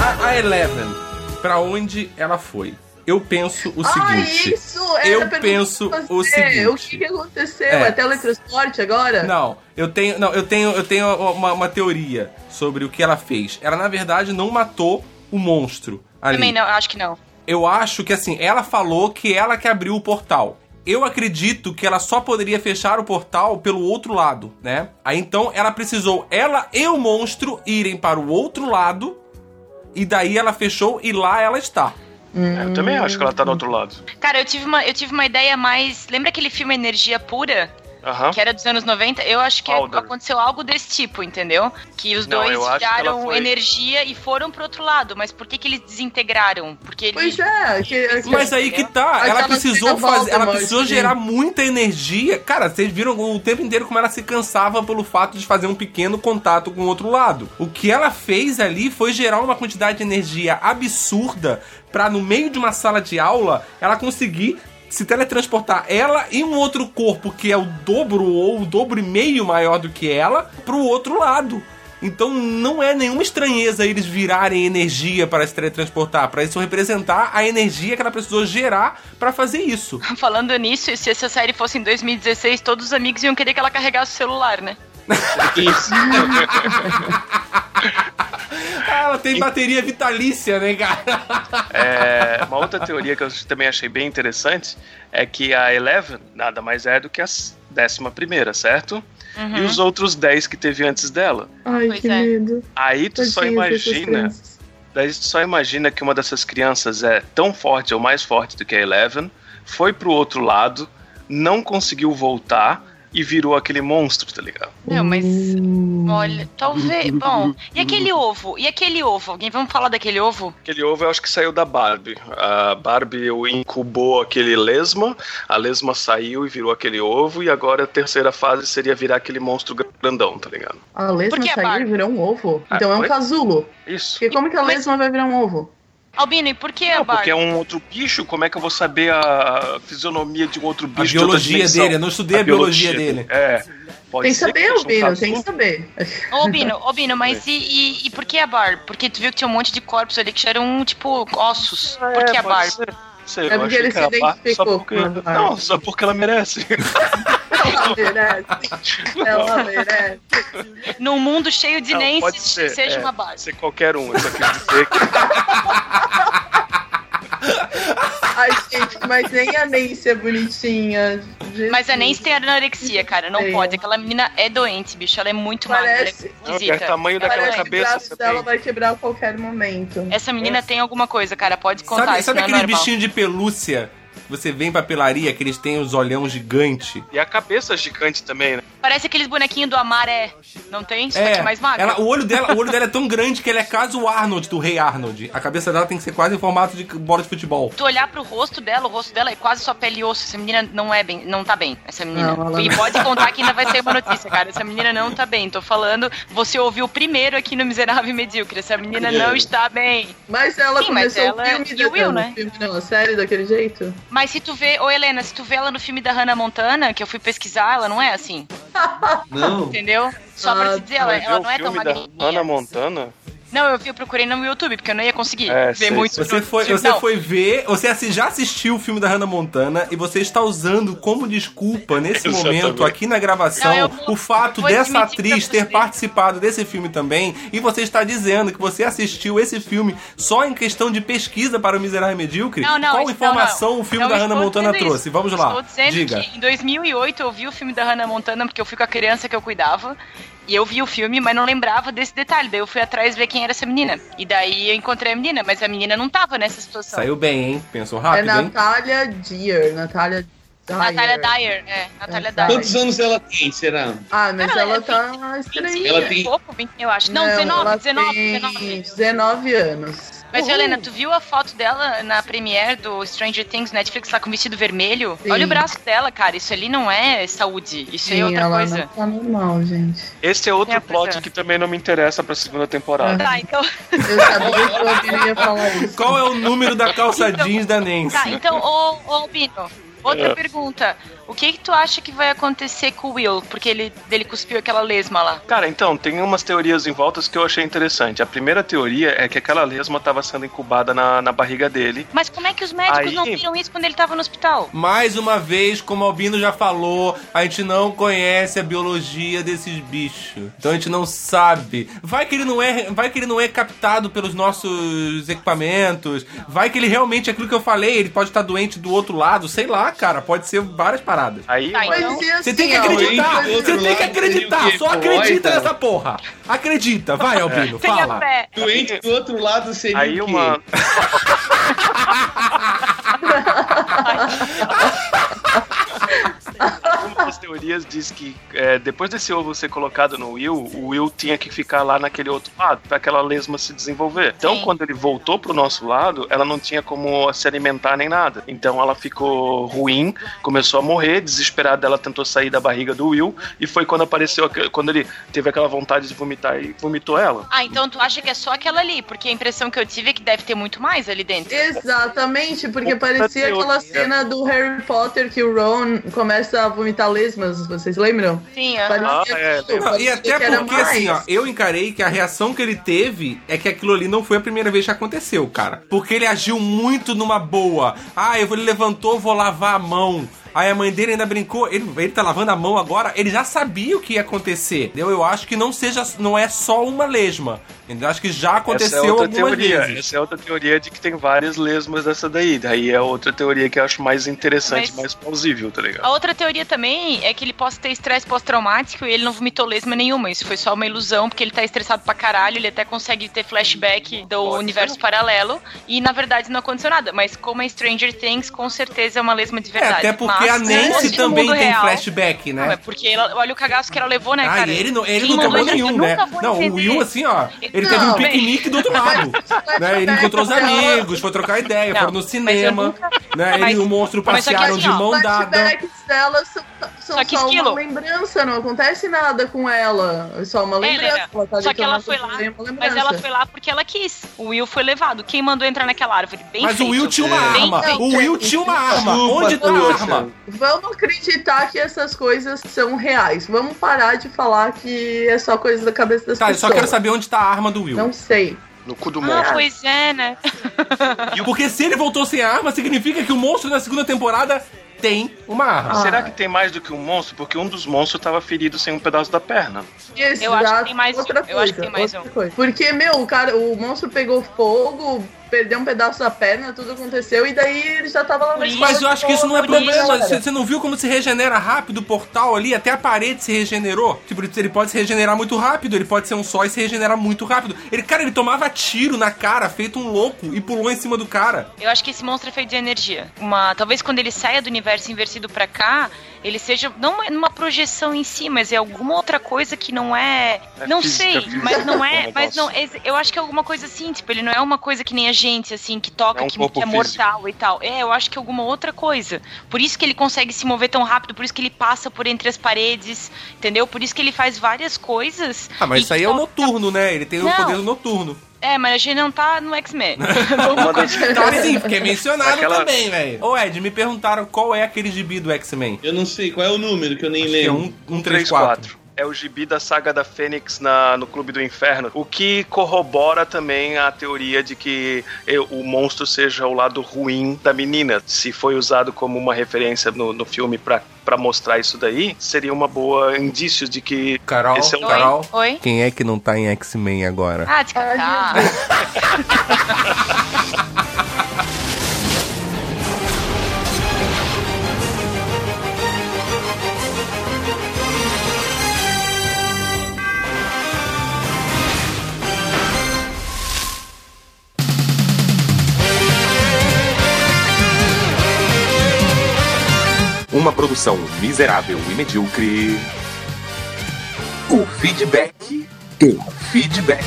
A, a Eleven, pra onde ela foi? Eu penso o ah, seguinte. isso! Era eu penso o seguinte. O que, que aconteceu? É. É, teletransporte agora? Não, eu tenho, não, eu tenho, eu tenho uma, uma teoria sobre o que ela fez. Ela na verdade não matou o monstro ali. Também não, acho que não. Eu acho que assim, ela falou que ela que abriu o portal. Eu acredito que ela só poderia fechar o portal pelo outro lado, né? Aí então ela precisou, ela e o monstro irem para o outro lado. E daí ela fechou e lá ela está. É, eu também acho que ela tá do outro lado. Cara, eu tive uma, eu tive uma ideia mais. Lembra aquele filme Energia Pura? Aham. Que era dos anos 90? Eu acho que Powder. aconteceu algo desse tipo, entendeu? Que os Não, dois ela tiraram foi- energia e foram pro outro lado. Mas por que, que eles desintegraram? Porque eles. Pois é, que, que- Mas aí que tá, Aquela ela precisou fazer, ela Voldemort, precisou sim. gerar muita energia. Cara, vocês viram o tempo inteiro como ela se cansava pelo fato de fazer um pequeno contato com o outro lado. O que ela fez ali foi gerar uma quantidade de energia absurda pra no meio de uma sala de aula ela conseguir se teletransportar ela e um outro corpo que é o dobro ou o dobro e meio maior do que ela pro outro lado. Então não é nenhuma estranheza eles virarem energia para se teletransportar, para isso representar a energia que ela precisou gerar para fazer isso. [LAUGHS] Falando nisso, se essa série fosse em 2016, todos os amigos iam querer que ela carregasse o celular, né? Isso. Ah, [LAUGHS] ela tem bateria vitalícia, né, cara? É, uma outra teoria que eu também achei bem interessante é que a Eleven nada mais é do que a décima primeira, certo? Uhum. E os outros 10 que teve antes dela. Ai, Pois que é. medo. Aí tu só Tadinhas dessas imagina. Daí tu só imagina que uma dessas crianças é tão forte ou mais forte do que a Eleven, foi pro outro lado, não conseguiu voltar e virou aquele monstro, tá ligado? Não, mas. Hum. Olha, talvez. Bom, e aquele ovo? E aquele ovo? Alguém vamos falar daquele ovo? Aquele ovo eu acho que saiu da Barbie. A Barbie incubou aquele lesma, a lesma saiu e virou aquele ovo, e agora a terceira fase seria virar aquele monstro grandão, tá ligado? A lesma saiu e virou um ovo? Ah, Então é um foi? casulo. Isso. Porque como que a Mas- lesma vai virar um ovo? Albino, e por que a Não, porque é um outro bicho, como é que eu vou saber a fisionomia de um outro A bicho de outra biologia dimensão? dele, eu não estudei a, biologia, dele. É. Pode Tem que saber, Albino, tem que saber. Ô, Albino, Albino, mas e, e, e por que a Barbie? Porque tu viu que tinha um monte de corpos ali que eram, tipo, ossos. Ah, por é, que a ser. Sei, É porque ele se a Barbie só identificou porque... a. Não, só porque ela merece. [LAUGHS] Ela merece. Ela merece. Num mundo cheio de Não, Nancy, pode ser, seja é, uma base. Ser qualquer um. Eu só quis dizer que [LAUGHS] Ai, gente, mas nem a Nancy é bonitinha. Jesus. Mas a Nancy tem anorexia, cara. Não Tem. pode. Aquela menina é doente, bicho. Ela é muito magra. Ela é Parece- esquisita. é o tamanho daquela Parece que o cabeça. braço dela vai quebrar a qualquer momento. Essa menina tem alguma coisa, cara. Pode contar. Sabe, isso sabe é aquele normal. bichinho de pelúcia? Você vem pra pelaria, que eles têm os olhão gigante. E a cabeça gigante também, né? Parece aqueles bonequinhos do Amaré. Não tem? Só que mais magro. ela, o, olho dela, o olho dela é tão grande que ela é quase o Arnold, do rei Arnold. A cabeça dela tem que ser quase em formato de bola de futebol. Tu olhar pro rosto dela, o rosto dela é quase só pele e osso. Essa menina não é bem, não tá bem, essa menina. Não, e pode contar que ainda vai sair uma notícia, cara. Essa menina não tá bem. Tô falando, você ouviu primeiro aqui no Miserável e Medíocre. Essa menina não está bem. Mas ela Sim, mas começou ela o filme e o Will, né? filme não, a série daquele jeito. Mas se tu vê, ô Helena, se tu vê ela no filme da Hannah Montana, que eu fui pesquisar, ela não é assim. Não. Entendeu? Só pra Ah, te dizer, ela, Viu ela não é tão magrinha. Hannah Montana? Não, eu eu procurei no YouTube, porque eu não ia conseguir É, ver sei, muito. Você foi, Tipo, você não, foi ver, você assi- já assistiu o filme da Hannah Montana e você está usando como desculpa nesse [LAUGHS] momento aqui na gravação Não, vou- o fato dessa atriz ter participado desse filme também e você está dizendo que você assistiu esse filme só em questão de pesquisa para o Miserável e Medíocre? Não, não, Qual informação não, não. o filme Não da Hannah Montana trouxe? isso. Vamos lá. Estou dizendo Diga. que em 2008 eu vi o filme da Hannah Montana porque eu fui com a criança que eu cuidava. E eu vi o filme, mas não lembrava desse detalhe. Daí eu fui atrás ver quem era essa menina. E daí eu encontrei a menina, mas a menina não tava nessa situação. Saiu bem, hein? Pensou é rápido, hein? Natália Dier. Natália Dyer. Natália Dyer, é. Natália É, Dyer. Quantos anos ela tem, será? Ah, mas Cara, ela é tá estranha. Ela tem- pouco, 20, eu acho. Não, 19, ela 19, tem 19. 19 anos. Mas, Uhul. Helena, tu viu a foto dela na premiere do Stranger Things Netflix lá com vestido vermelho? Sim. Olha o braço dela, cara. Isso ali não é saúde. Isso aí é Sim, outra ela coisa. não tá normal, gente. Esse é outro É, plot é. que também não me interessa pra segunda temporada. Tá, então. Eu sabia que Albino ia falar isso. Qual é o número da calça jeans da Nancy? Tá, então, ô, ô Albino, outra É. pergunta. O que que tu acha que vai acontecer com o Will? Porque ele, dele cuspiu aquela lesma lá. Cara, então, tem umas teorias em voltas que eu achei interessante. A primeira teoria é que aquela lesma estava sendo incubada na, na barriga dele. Mas como é que os médicos Aí- não viram isso quando ele tava no hospital? Mais uma vez, como o Albino já falou, a gente não conhece a biologia desses bichos. Então a gente não sabe. Vai que ele não é, vai que ele não é captado pelos nossos equipamentos. Vai que ele realmente é aquilo que eu falei, ele pode estar doente do outro lado, sei lá, cara, pode ser várias paradas. Aí, Tá, então- Mas e assim, Você tem que acreditar, você tem que acreditar, só acredita Poeta? nessa porra. Acredita, vai Albino, Tenha fala. Doente do outro lado seria aí o quê? das [LAUGHS] [LAUGHS] teorias diz que é, depois desse ovo ser colocado no Will, o Will tinha que ficar lá naquele outro lado para aquela lesma se desenvolver. Então, Sim. quando ele voltou pro nosso lado, ela não tinha como se alimentar nem nada. Então, ela ficou ruim, começou a morrer, desesperada. Ela tentou sair da barriga do Will e foi quando apareceu, quando ele teve aquela vontade de vomitar e vomitou ela. Ah, então tu acha que é só aquela ali? Porque a impressão que eu tive é que deve ter muito mais ali dentro. Exatamente, porque parecia aquela teoria. cena do Harry Potter que o Ron começa a vomitar lesmas, vocês lembram? Sim, aham. Parecia Ah, é, Não, e até porque, assim, ó, eu encarei que a reação que ele teve é que aquilo ali não foi a primeira vez que aconteceu, cara. Porque ele agiu muito numa boa. Ah, eu, ele levantou, vou lavar a mão. Aí a mãe dele ainda brincou, ele, ele tá lavando a mão agora, ele já sabia o que ia acontecer. Entendeu? Eu acho que não seja, não é só uma lesma. Eu acho que já Essa é aconteceu outra teoria. vezes. Essa é outra teoria de que tem várias lesmas dessa daí. Daí é outra teoria que eu acho mais interessante, Mas- mais plausível, tá ligado? A outra teoria também é que ele possa ter estresse pós-traumático e ele não vomitou lesma nenhuma. Isso foi só uma ilusão, porque ele tá estressado pra caralho, ele até consegue ter flashback do Pode universo ser. paralelo. E na verdade não aconteceu nada. Mas como é Stranger Things, com certeza é uma lesma de É, verdade. até porque Mas, a Nancy também tem real- flashback, Não, é né? porque ela, olha o cagaço que ela levou, né, Ah, cara? ele não, ele Quem não tomou nenhum, né? Não, o entender. Will, assim, ó, ele Não, teve um bem- piquenique do outro lado. né? Ele encontrou os amigos, foi trocar ideia, Não, foram no cinema, nunca- né? Ele e o monstro passearam assim, de mão Os dada. flashbacks dela são, são Só que só esquilo. uma lembrança, não acontece nada com ela. É só uma É, lembrança. Helena, ela tá Só que ela foi lá, mas ela foi lá porque ela quis. O Will foi levado. Quem mandou entrar naquela árvore? Bem Mas feito. o Will tinha uma Bem arma. feito. O Will tinha uma arma. Desculpa, Onde tá a arma? Vamos acreditar que essas coisas são reais. Vamos parar de falar que é só coisa da cabeça das Tá, eu pessoas. só quero saber onde tá a arma do Will. Não sei. No cu do Ah, monstro. pois é, né? Porque se ele voltou sem a arma, significa que o monstro na segunda temporada tem Uma arma. Será que tem mais do que um monstro? Porque um dos monstros tava ferido sem um pedaço da perna. Exato, Eu acho que tem mais um. outra Eu acho que coisa, tem mais outra um. coisa. Porque, meu, o cara, o monstro pegou fogo, perdeu um pedaço da perna, tudo aconteceu, e daí ele já tava lá na escola Mas eu acho que isso não é boa, problema. cara. Você, você não viu como se regenera rápido o portal ali? Até a parede se regenerou. Tipo, ele pode se regenerar muito rápido, ele pode ser um só e se regenerar muito rápido. Ele, cara, ele tomava tiro na cara, feito um louco, e pulou em cima do cara. Eu acho que esse monstro é feito de energia. Uma, talvez quando ele saia do universo invertido pra cá, ele seja não uma- numa projeção em si, mas é alguma outra coisa que não é, É não física, sei, física, mas não [LAUGHS] é, como mas não, é- eu acho que é alguma coisa assim, tipo, ele não é uma coisa que nem a gente assim que toca É um que, que é físico. mortal e tal. É, eu acho que é alguma outra coisa. Por isso que ele consegue se mover tão rápido, por isso que ele passa por entre as paredes, entendeu? Por isso que ele faz várias coisas. Ah, mas isso aí é o noturno, né? Ele tem o Não. poder do noturno. É, mas a gente não tá no X-Men. [LAUGHS] Tá sim, porque é mencionado Aquela- também, velho. Ô, Ed, me perguntaram qual é aquele gibi do X-Men. Eu não sei qual é o número que eu nem É lembro. um, um 3-4. É o gibi da saga da Fênix na, no Clube do Inferno, o que corrobora também a teoria de que o monstro seja o lado ruim da menina. Se foi usado como uma referência no, no filme pra, pra mostrar isso daí, seria uma boa indício de que Carol, esse é o Oi? Carol. Oi? Quem é que não tá em X-Men agora? Ah, de [LAUGHS] Uma produção miserável e medíocre. O feedback. O feedback.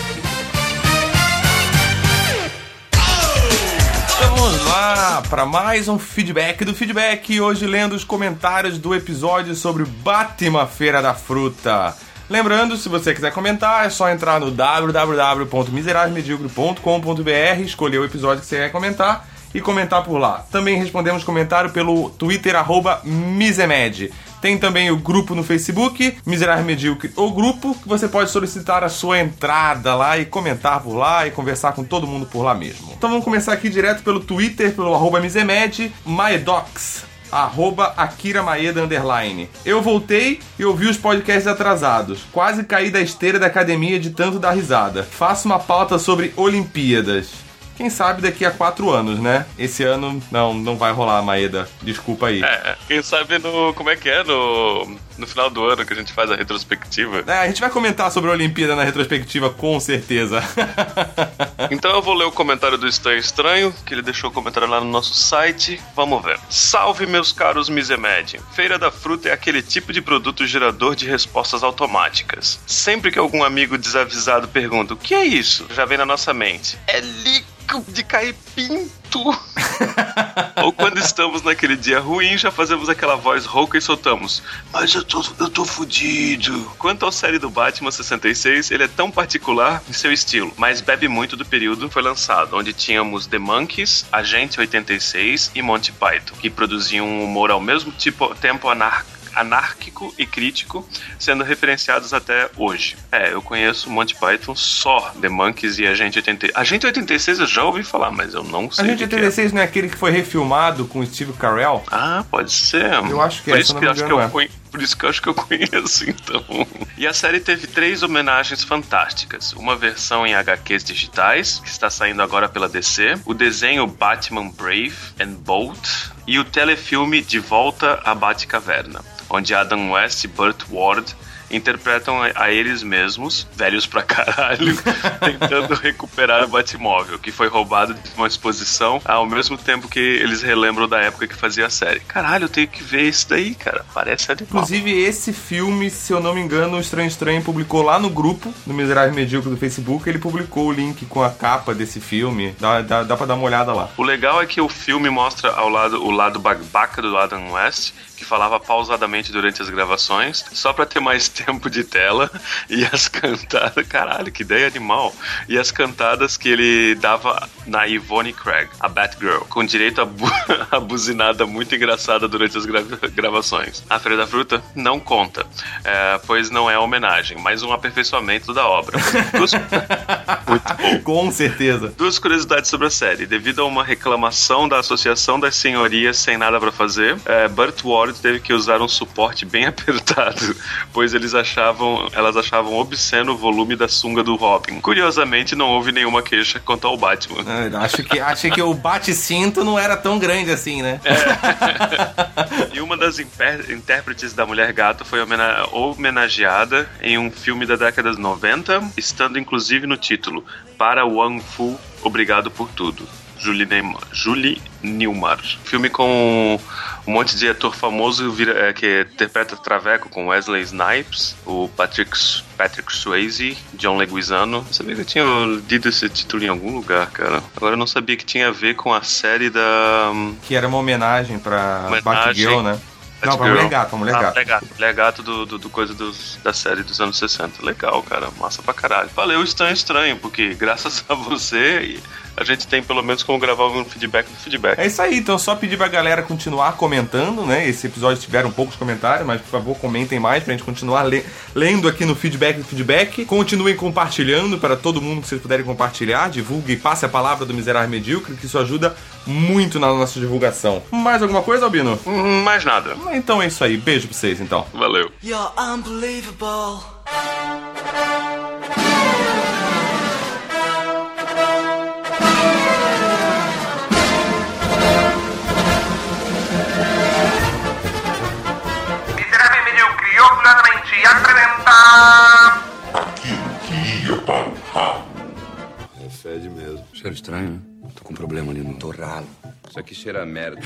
Vamos lá para mais um feedback do feedback. Hoje lendo os comentários do episódio sobre Batman Feira da Fruta. Lembrando, se você quiser comentar, é só entrar no www.miserávelmedíocre.com.br, escolher o episódio que você quer comentar e comentar por lá. Também respondemos comentário pelo Twitter, arroba Misemed. Tem também o grupo no Facebook, Miserável Medíocre, o grupo, que você pode solicitar a sua entrada lá e comentar por lá e conversar com todo mundo por lá mesmo. Então vamos começar aqui direto pelo Twitter, pelo arroba Misemed, Maedox, arroba Akira Maeda underline. Eu voltei e ouvi os podcasts atrasados. Quase caí da esteira da academia de tanto dar risada. Faço uma pauta sobre Olimpíadas. Quem sabe daqui a quatro anos, né? Esse ano não, não vai rolar, Maeda. Desculpa aí. É, quem sabe no. Como é que é? No, no final do ano que a gente faz a retrospectiva. É, a gente vai comentar sobre a Olimpíada na retrospectiva, com certeza. [LAUGHS] Então eu vou ler o comentário do Estranho Estranho, que ele deixou o comentário lá no nosso site. Vamos ver. Salve, meus caros Misemed. Feira da Fruta é aquele tipo de produto gerador de respostas automáticas. Sempre que algum amigo desavisado pergunta o que é isso, já vem na nossa mente. É líquido de cair pinto. [LAUGHS] Ou quando estamos naquele dia ruim, já fazemos aquela voz rouca e soltamos. Mas eu tô, eu tô fudido. Quanto à série do Batman 66, ele é tão particular em seu estilo, mas bebe muito do período que foi lançado, onde tínhamos The Monkeys, Agente 86 e Monty Python, que produziam um humor ao mesmo tipo, tempo anárquico anárquico e crítico, sendo referenciados até hoje. É, eu conheço Monty Python só, The Monkeys e Agente 86. Agente 86 eu já ouvi falar, mas eu não A sei. gente o que que é. 86 não é aquele que foi refilmado com o Steve Carell? Ah, pode ser. Eu acho que por é, isso se eu que eu acho que eu é. Por isso que eu acho que eu [LAUGHS] conheço, então. E a série teve três homenagens fantásticas. Uma versão em HQs digitais, que está saindo agora pela DC. O desenho Batman Brave and Bold. E o telefilme De Volta à Batcaverna, onde Adam West e Burt Ward interpretam a- a eles mesmos, velhos pra caralho, [LAUGHS] tentando recuperar o Batmóvel, que foi roubado de uma exposição ao mesmo tempo que eles relembram da época que fazia a série. Caralho, eu tenho que ver isso daí, cara. Parece animal. Inclusive, esse filme, se eu não me engano, o Estranho Estranho publicou lá no grupo, no Miserável Medíocre do Facebook, ele publicou o link com a capa desse filme. Dá, dá, dá pra dar uma olhada lá. O legal é que o filme mostra ao lado o lado babaca do Adam West, que falava pausadamente durante as gravações, só pra ter mais [LAUGHS] tempo de tela e as cantadas. Caralho, que ideia animal! E as cantadas que ele dava na Yvonne Craig, a Batgirl, com direito a, bu [LAUGHS] a buzinada muito engraçada durante as gra gravações. A Feira da Fruta não conta, é, pois não é homenagem, mas um aperfeiçoamento da obra. [LAUGHS] Muito bom. Com certeza. Duas curiosidades sobre a série. Devido a uma reclamação da Associação das Senhorias sem nada para fazer, é, Burt Ward teve que usar um suporte bem [LAUGHS] apertado, pois eles achavam, elas achavam obsceno o volume da sunga do Robin. Curiosamente, não houve nenhuma queixa quanto ao Batman. É, acho que, acho que o bate-cinto não era tão grande assim, né? [LAUGHS] E uma das intérpretes da Mulher Gato foi homena homenageada em um filme da década de 90, estando inclusive no título Para Wang Fu, Obrigado por Tudo. Julie, Neymar, Julie Newmar. Filme com um monte de ator famoso vira, é, que interpreta Traveco com Wesley Snipes, o Patrick, Patrick Swayze, John Leguizano. Eu sabia que eu tinha lido esse título em algum lugar, cara. Agora eu não sabia que tinha a ver com a série da. Que era uma homenagem pra Homenagem. Batgirl, né? Não, pra Mulher Gato, pra Mulher ah, Gato. Mulher Gato. Mulher Gato do, do, do coisa dos, da série dos anos 60. Legal, cara. Massa pra caralho. Valeu, Estranho Estranho, porque [LAUGHS] graças a você a gente tem pelo menos como gravar um feedback do feedback. É isso aí, então só pedir pra galera continuar comentando, né? Esse episódio tiveram poucos comentários, mas por favor comentem mais pra gente continuar le lendo aqui no feedback do feedback. Continuem compartilhando para todo mundo que vocês puderem compartilhar. Divulgue e passe a palavra do Miserável Medíocre, que isso ajuda muito na nossa divulgação. Mais alguma coisa, Albino? Hum, mais nada. Então é isso aí. Beijo pra vocês, então. Valeu. You're unbelievable. Apresenta. É fede mesmo. Cheiro estranho, né? Tô com um problema ali no torralo. Isso aqui cheira a merda.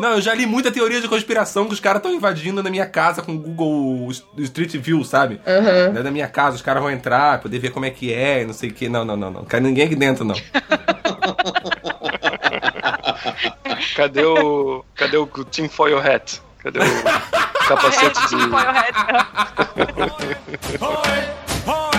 Não, eu já li muita teoria de conspiração que os caras estão invadindo na minha casa com o Google Street View, sabe? Né, Na minha casa, os caras vão entrar, poder ver como é que é, e não sei o que. Não, não, não, não. Cai ninguém aqui dentro, não. [LAUGHS] Cadê o. Cadê o tinfoil hat? Cadê o capacete de. [LAUGHS]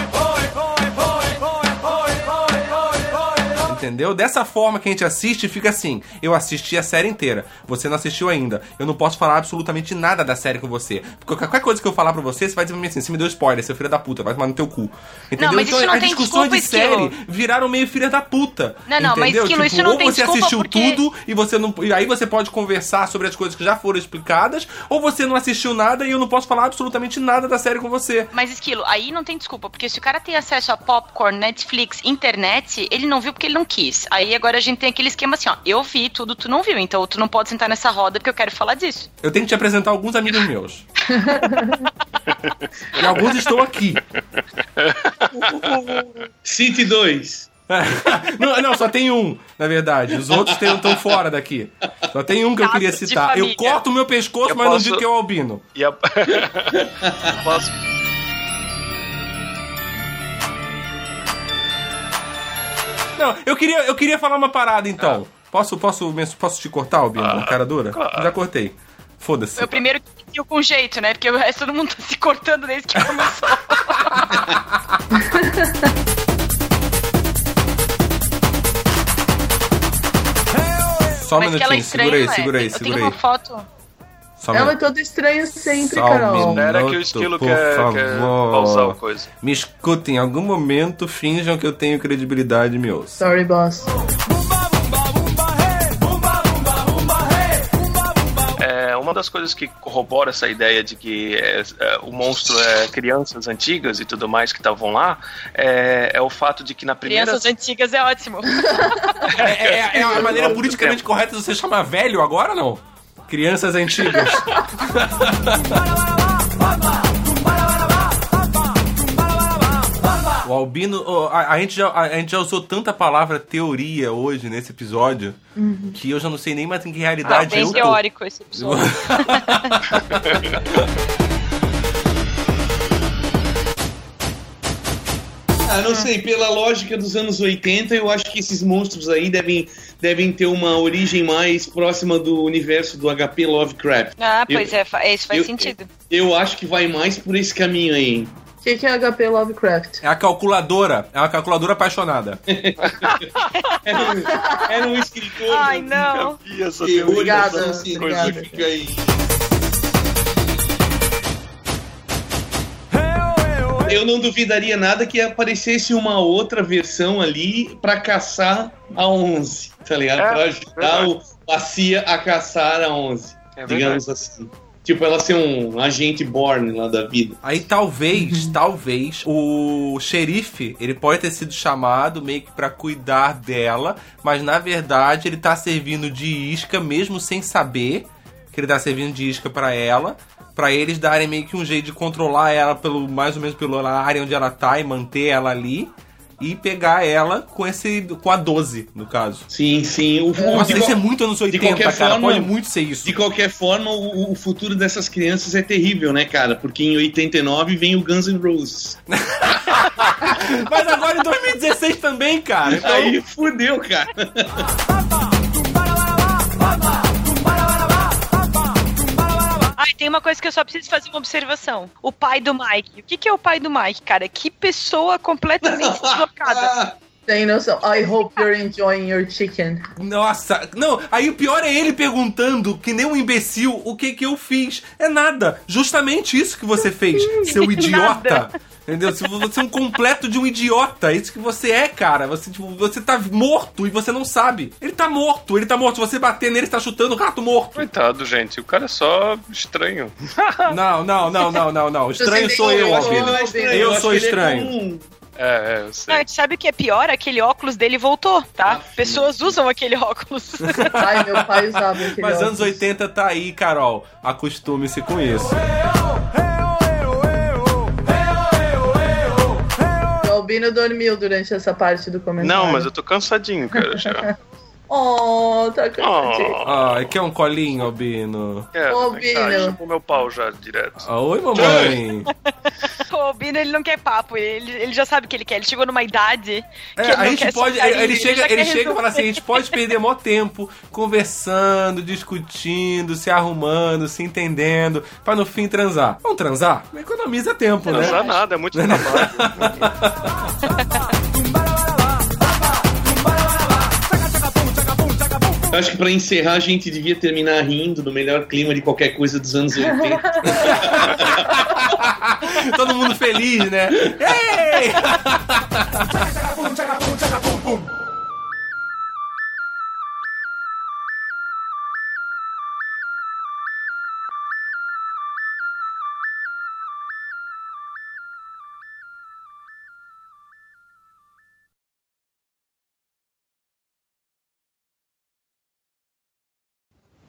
Entendeu? Dessa forma que a gente assiste, fica assim. Eu assisti a série inteira. Você não assistiu ainda. Eu não posso falar absolutamente nada da série com você. Porque qualquer coisa que eu falar pra você, você vai dizer pra mim assim: você me deu spoiler, seu filho da puta, vai tomar no teu cu. Entendeu? mas então não as tem discussões de série viraram meio filha da puta. Não, não, mas, entendeu? Esquilo, tipo, isso não ou você assistiu porque- tudo e você não. E aí você pode conversar sobre as coisas que já foram explicadas, ou você não assistiu nada e eu não posso falar absolutamente nada da série com você. Mas, Esquilo, aí não tem desculpa, porque se o cara tem acesso a popcorn, Netflix, internet, ele não viu porque ele não quis. Aí agora a gente tem aquele esquema assim, ó, eu vi tudo, tu não viu, então tu não pode sentar nessa roda porque eu quero falar disso. Eu tenho que te apresentar alguns amigos [LAUGHS] meus. e alguns estão aqui. City 2. [LAUGHS] não, não, só tem um, na verdade. Os outros estão fora daqui. Só tem um que eu queria citar. Eu corto o meu pescoço, Eu mas não posso- digo que é o albino. E a... [LAUGHS] Posso... Não, eu queria, eu queria falar uma parada então. Posso, posso, posso te cortar, albino, na cara dura? Já cortei. Foda-se. O primeiro que com jeito, né? Porque o resto todo mundo tá se cortando desde que começou. Só um Mas minutinho, estranha, segura aí, não é? segura aí, Eu segura tenho aí. uma foto. Só um Ela é minuto. toda estranha sempre, Só um Carol. minuto, Espera que o esquilo quer- quer pausar o coisa. Me escutem, em algum momento finjam que eu tenho credibilidade e me ouçam. Sorry, boss. É, uma das coisas que corrobora essa ideia de que é, é, o monstro é crianças antigas e tudo mais que estavam lá é, é o fato de que na primeira. Crianças antigas é ótimo. [LAUGHS] É, é- é a maneira politicamente correta de você chamar velho agora ou não? Crianças antigas. O Albino, a, a gente já, a, a gente já usou tanta palavra teoria hoje nesse episódio Uhum. que eu já não sei nem mais em que Ah, realidade bem eu tô. teórico esse episódio. [LAUGHS] Ah, não sei, pela lógica dos anos 80, eu acho que esses monstros aí devem, devem ter uma origem mais próxima do universo do HP Lovecraft. Ah, Eu- pois é, fa- isso faz eu- sentido. Eu acho que vai mais por esse caminho aí. O que, que é HP Lovecraft? É a calculadora. É uma calculadora apaixonada. [LAUGHS] Era um, era um escritor. Ai, não. E essa Teoria Obrigada, Eu não duvidaria nada que aparecesse uma outra versão ali pra caçar a 11, tá ligado? É, pra ajudar o, a CIA a caçar a 11, É digamos assim. Tipo, ela ser um agente Born lá da vida. Aí talvez, talvez, o xerife, ele pode ter sido chamado meio que pra cuidar dela, mas na verdade ele tá servindo de isca mesmo sem saber que ele tá servindo de isca pra ela, pra eles darem meio que um jeito de controlar ela pelo mais ou menos pela área onde ela tá e manter ela ali e pegar ela com esse com a 12, no caso. Sim, sim. O, o- Nossa, de, isso qual- é muito anos 80, qualquer cara. forma- Pode muito ser isso. de qualquer forma, o, o futuro dessas crianças é terrível, né, cara? Porque em 89 vem o Guns N' Roses. [LAUGHS] Mas agora em 2016 também, cara. Então, Aí fudeu, cara. Ai, tem uma coisa que eu só preciso fazer uma observação. O pai do Mike. O que, que é o pai do Mike, cara? Que pessoa completamente [LAUGHS] deslocada. Tem noção. I hope you're enjoying your chicken. Nossa, não, aí o pior é ele perguntando, que nem um imbecil, o que que eu fiz. É nada, justamente isso que você fez, seu [LAUGHS] idiota. Entendeu? Se Você é um completo de um idiota, é isso que você é, cara. Você, tipo, você tá morto e você não sabe. Ele tá morto, ele tá morto. Se você bater nele, você tá chutando o rato morto. Coitado, gente. O cara é só estranho. [LAUGHS] Não, não, não, não, não, não. Estranho sou eu, eu Albino. não é estranho, Eu acho sou ele é estranho. É, é, eu Não, sei. a gente sabe o que é pior? Aquele óculos dele voltou, tá? Pessoas usam aquele óculos. [LAUGHS] Ai, meu pai usava [LAUGHS] aquele Mas óculos. anos 80 tá aí, Carol. Acostume-se com isso. O Albino dormiu durante essa parte do comentário. Não, mas eu tô cansadinho, cara, já. [LAUGHS] Oh, tá cansadinho. Oh, Ai, quer um colinho, Albino? é, Ô, vem cá, Bino. chupa o meu pau já, direto. Ah, Oi, mamãe. o [LAUGHS] Albino, ele não quer papo, ele, ele já sabe o que ele quer. Ele chegou numa idade que É, ele a não gente pode. carinho, Ele chega, ele quer chega e fala assim: a gente pode perder mó tempo conversando, discutindo, se arrumando, se entendendo, pra no fim transar. Vamos transar? Economiza tempo, Não né? dá nada, é muito trabalho. [LAUGHS] Eu acho que pra encerrar a gente devia terminar rindo no melhor clima de qualquer coisa dos anos 80. [LAUGHS] Todo mundo feliz, né? Ei!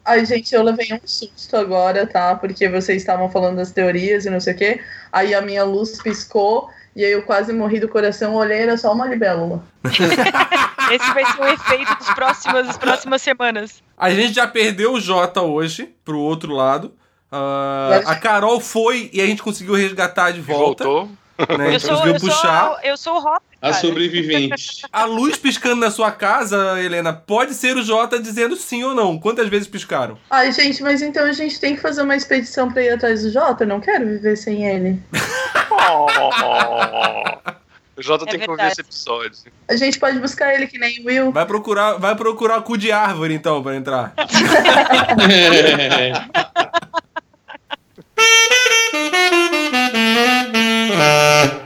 Ai, gente, eu levei um susto agora, tá? Porque vocês estavam falando das teorias e não sei o quê. Aí a minha luz piscou e aí eu quase morri do coração. Olhei, era só uma libélula. [LAUGHS] Esse vai ser o efeito dos próximos, das próximas semanas. A gente já perdeu o Jota hoje pro outro lado. Ah, a Carol foi e a gente conseguiu resgatar de volta. Voltou. Né? Eu, então, sou, eu, puxar. Sou, eu sou o Hopper. A sobrevivente. [LAUGHS] a luz piscando na sua casa, Helena, pode ser o Jota dizendo sim ou não. Quantas vezes piscaram? Ai, gente, mas então a gente tem que fazer uma expedição pra ir atrás do Jota? Eu não quero viver sem ele. [LAUGHS] O Jota é tem que ouvir esse episódio. A gente pode buscar ele que nem Will. Vai procurar, vai procurar cu de árvore então para entrar. é. [LAUGHS] uh...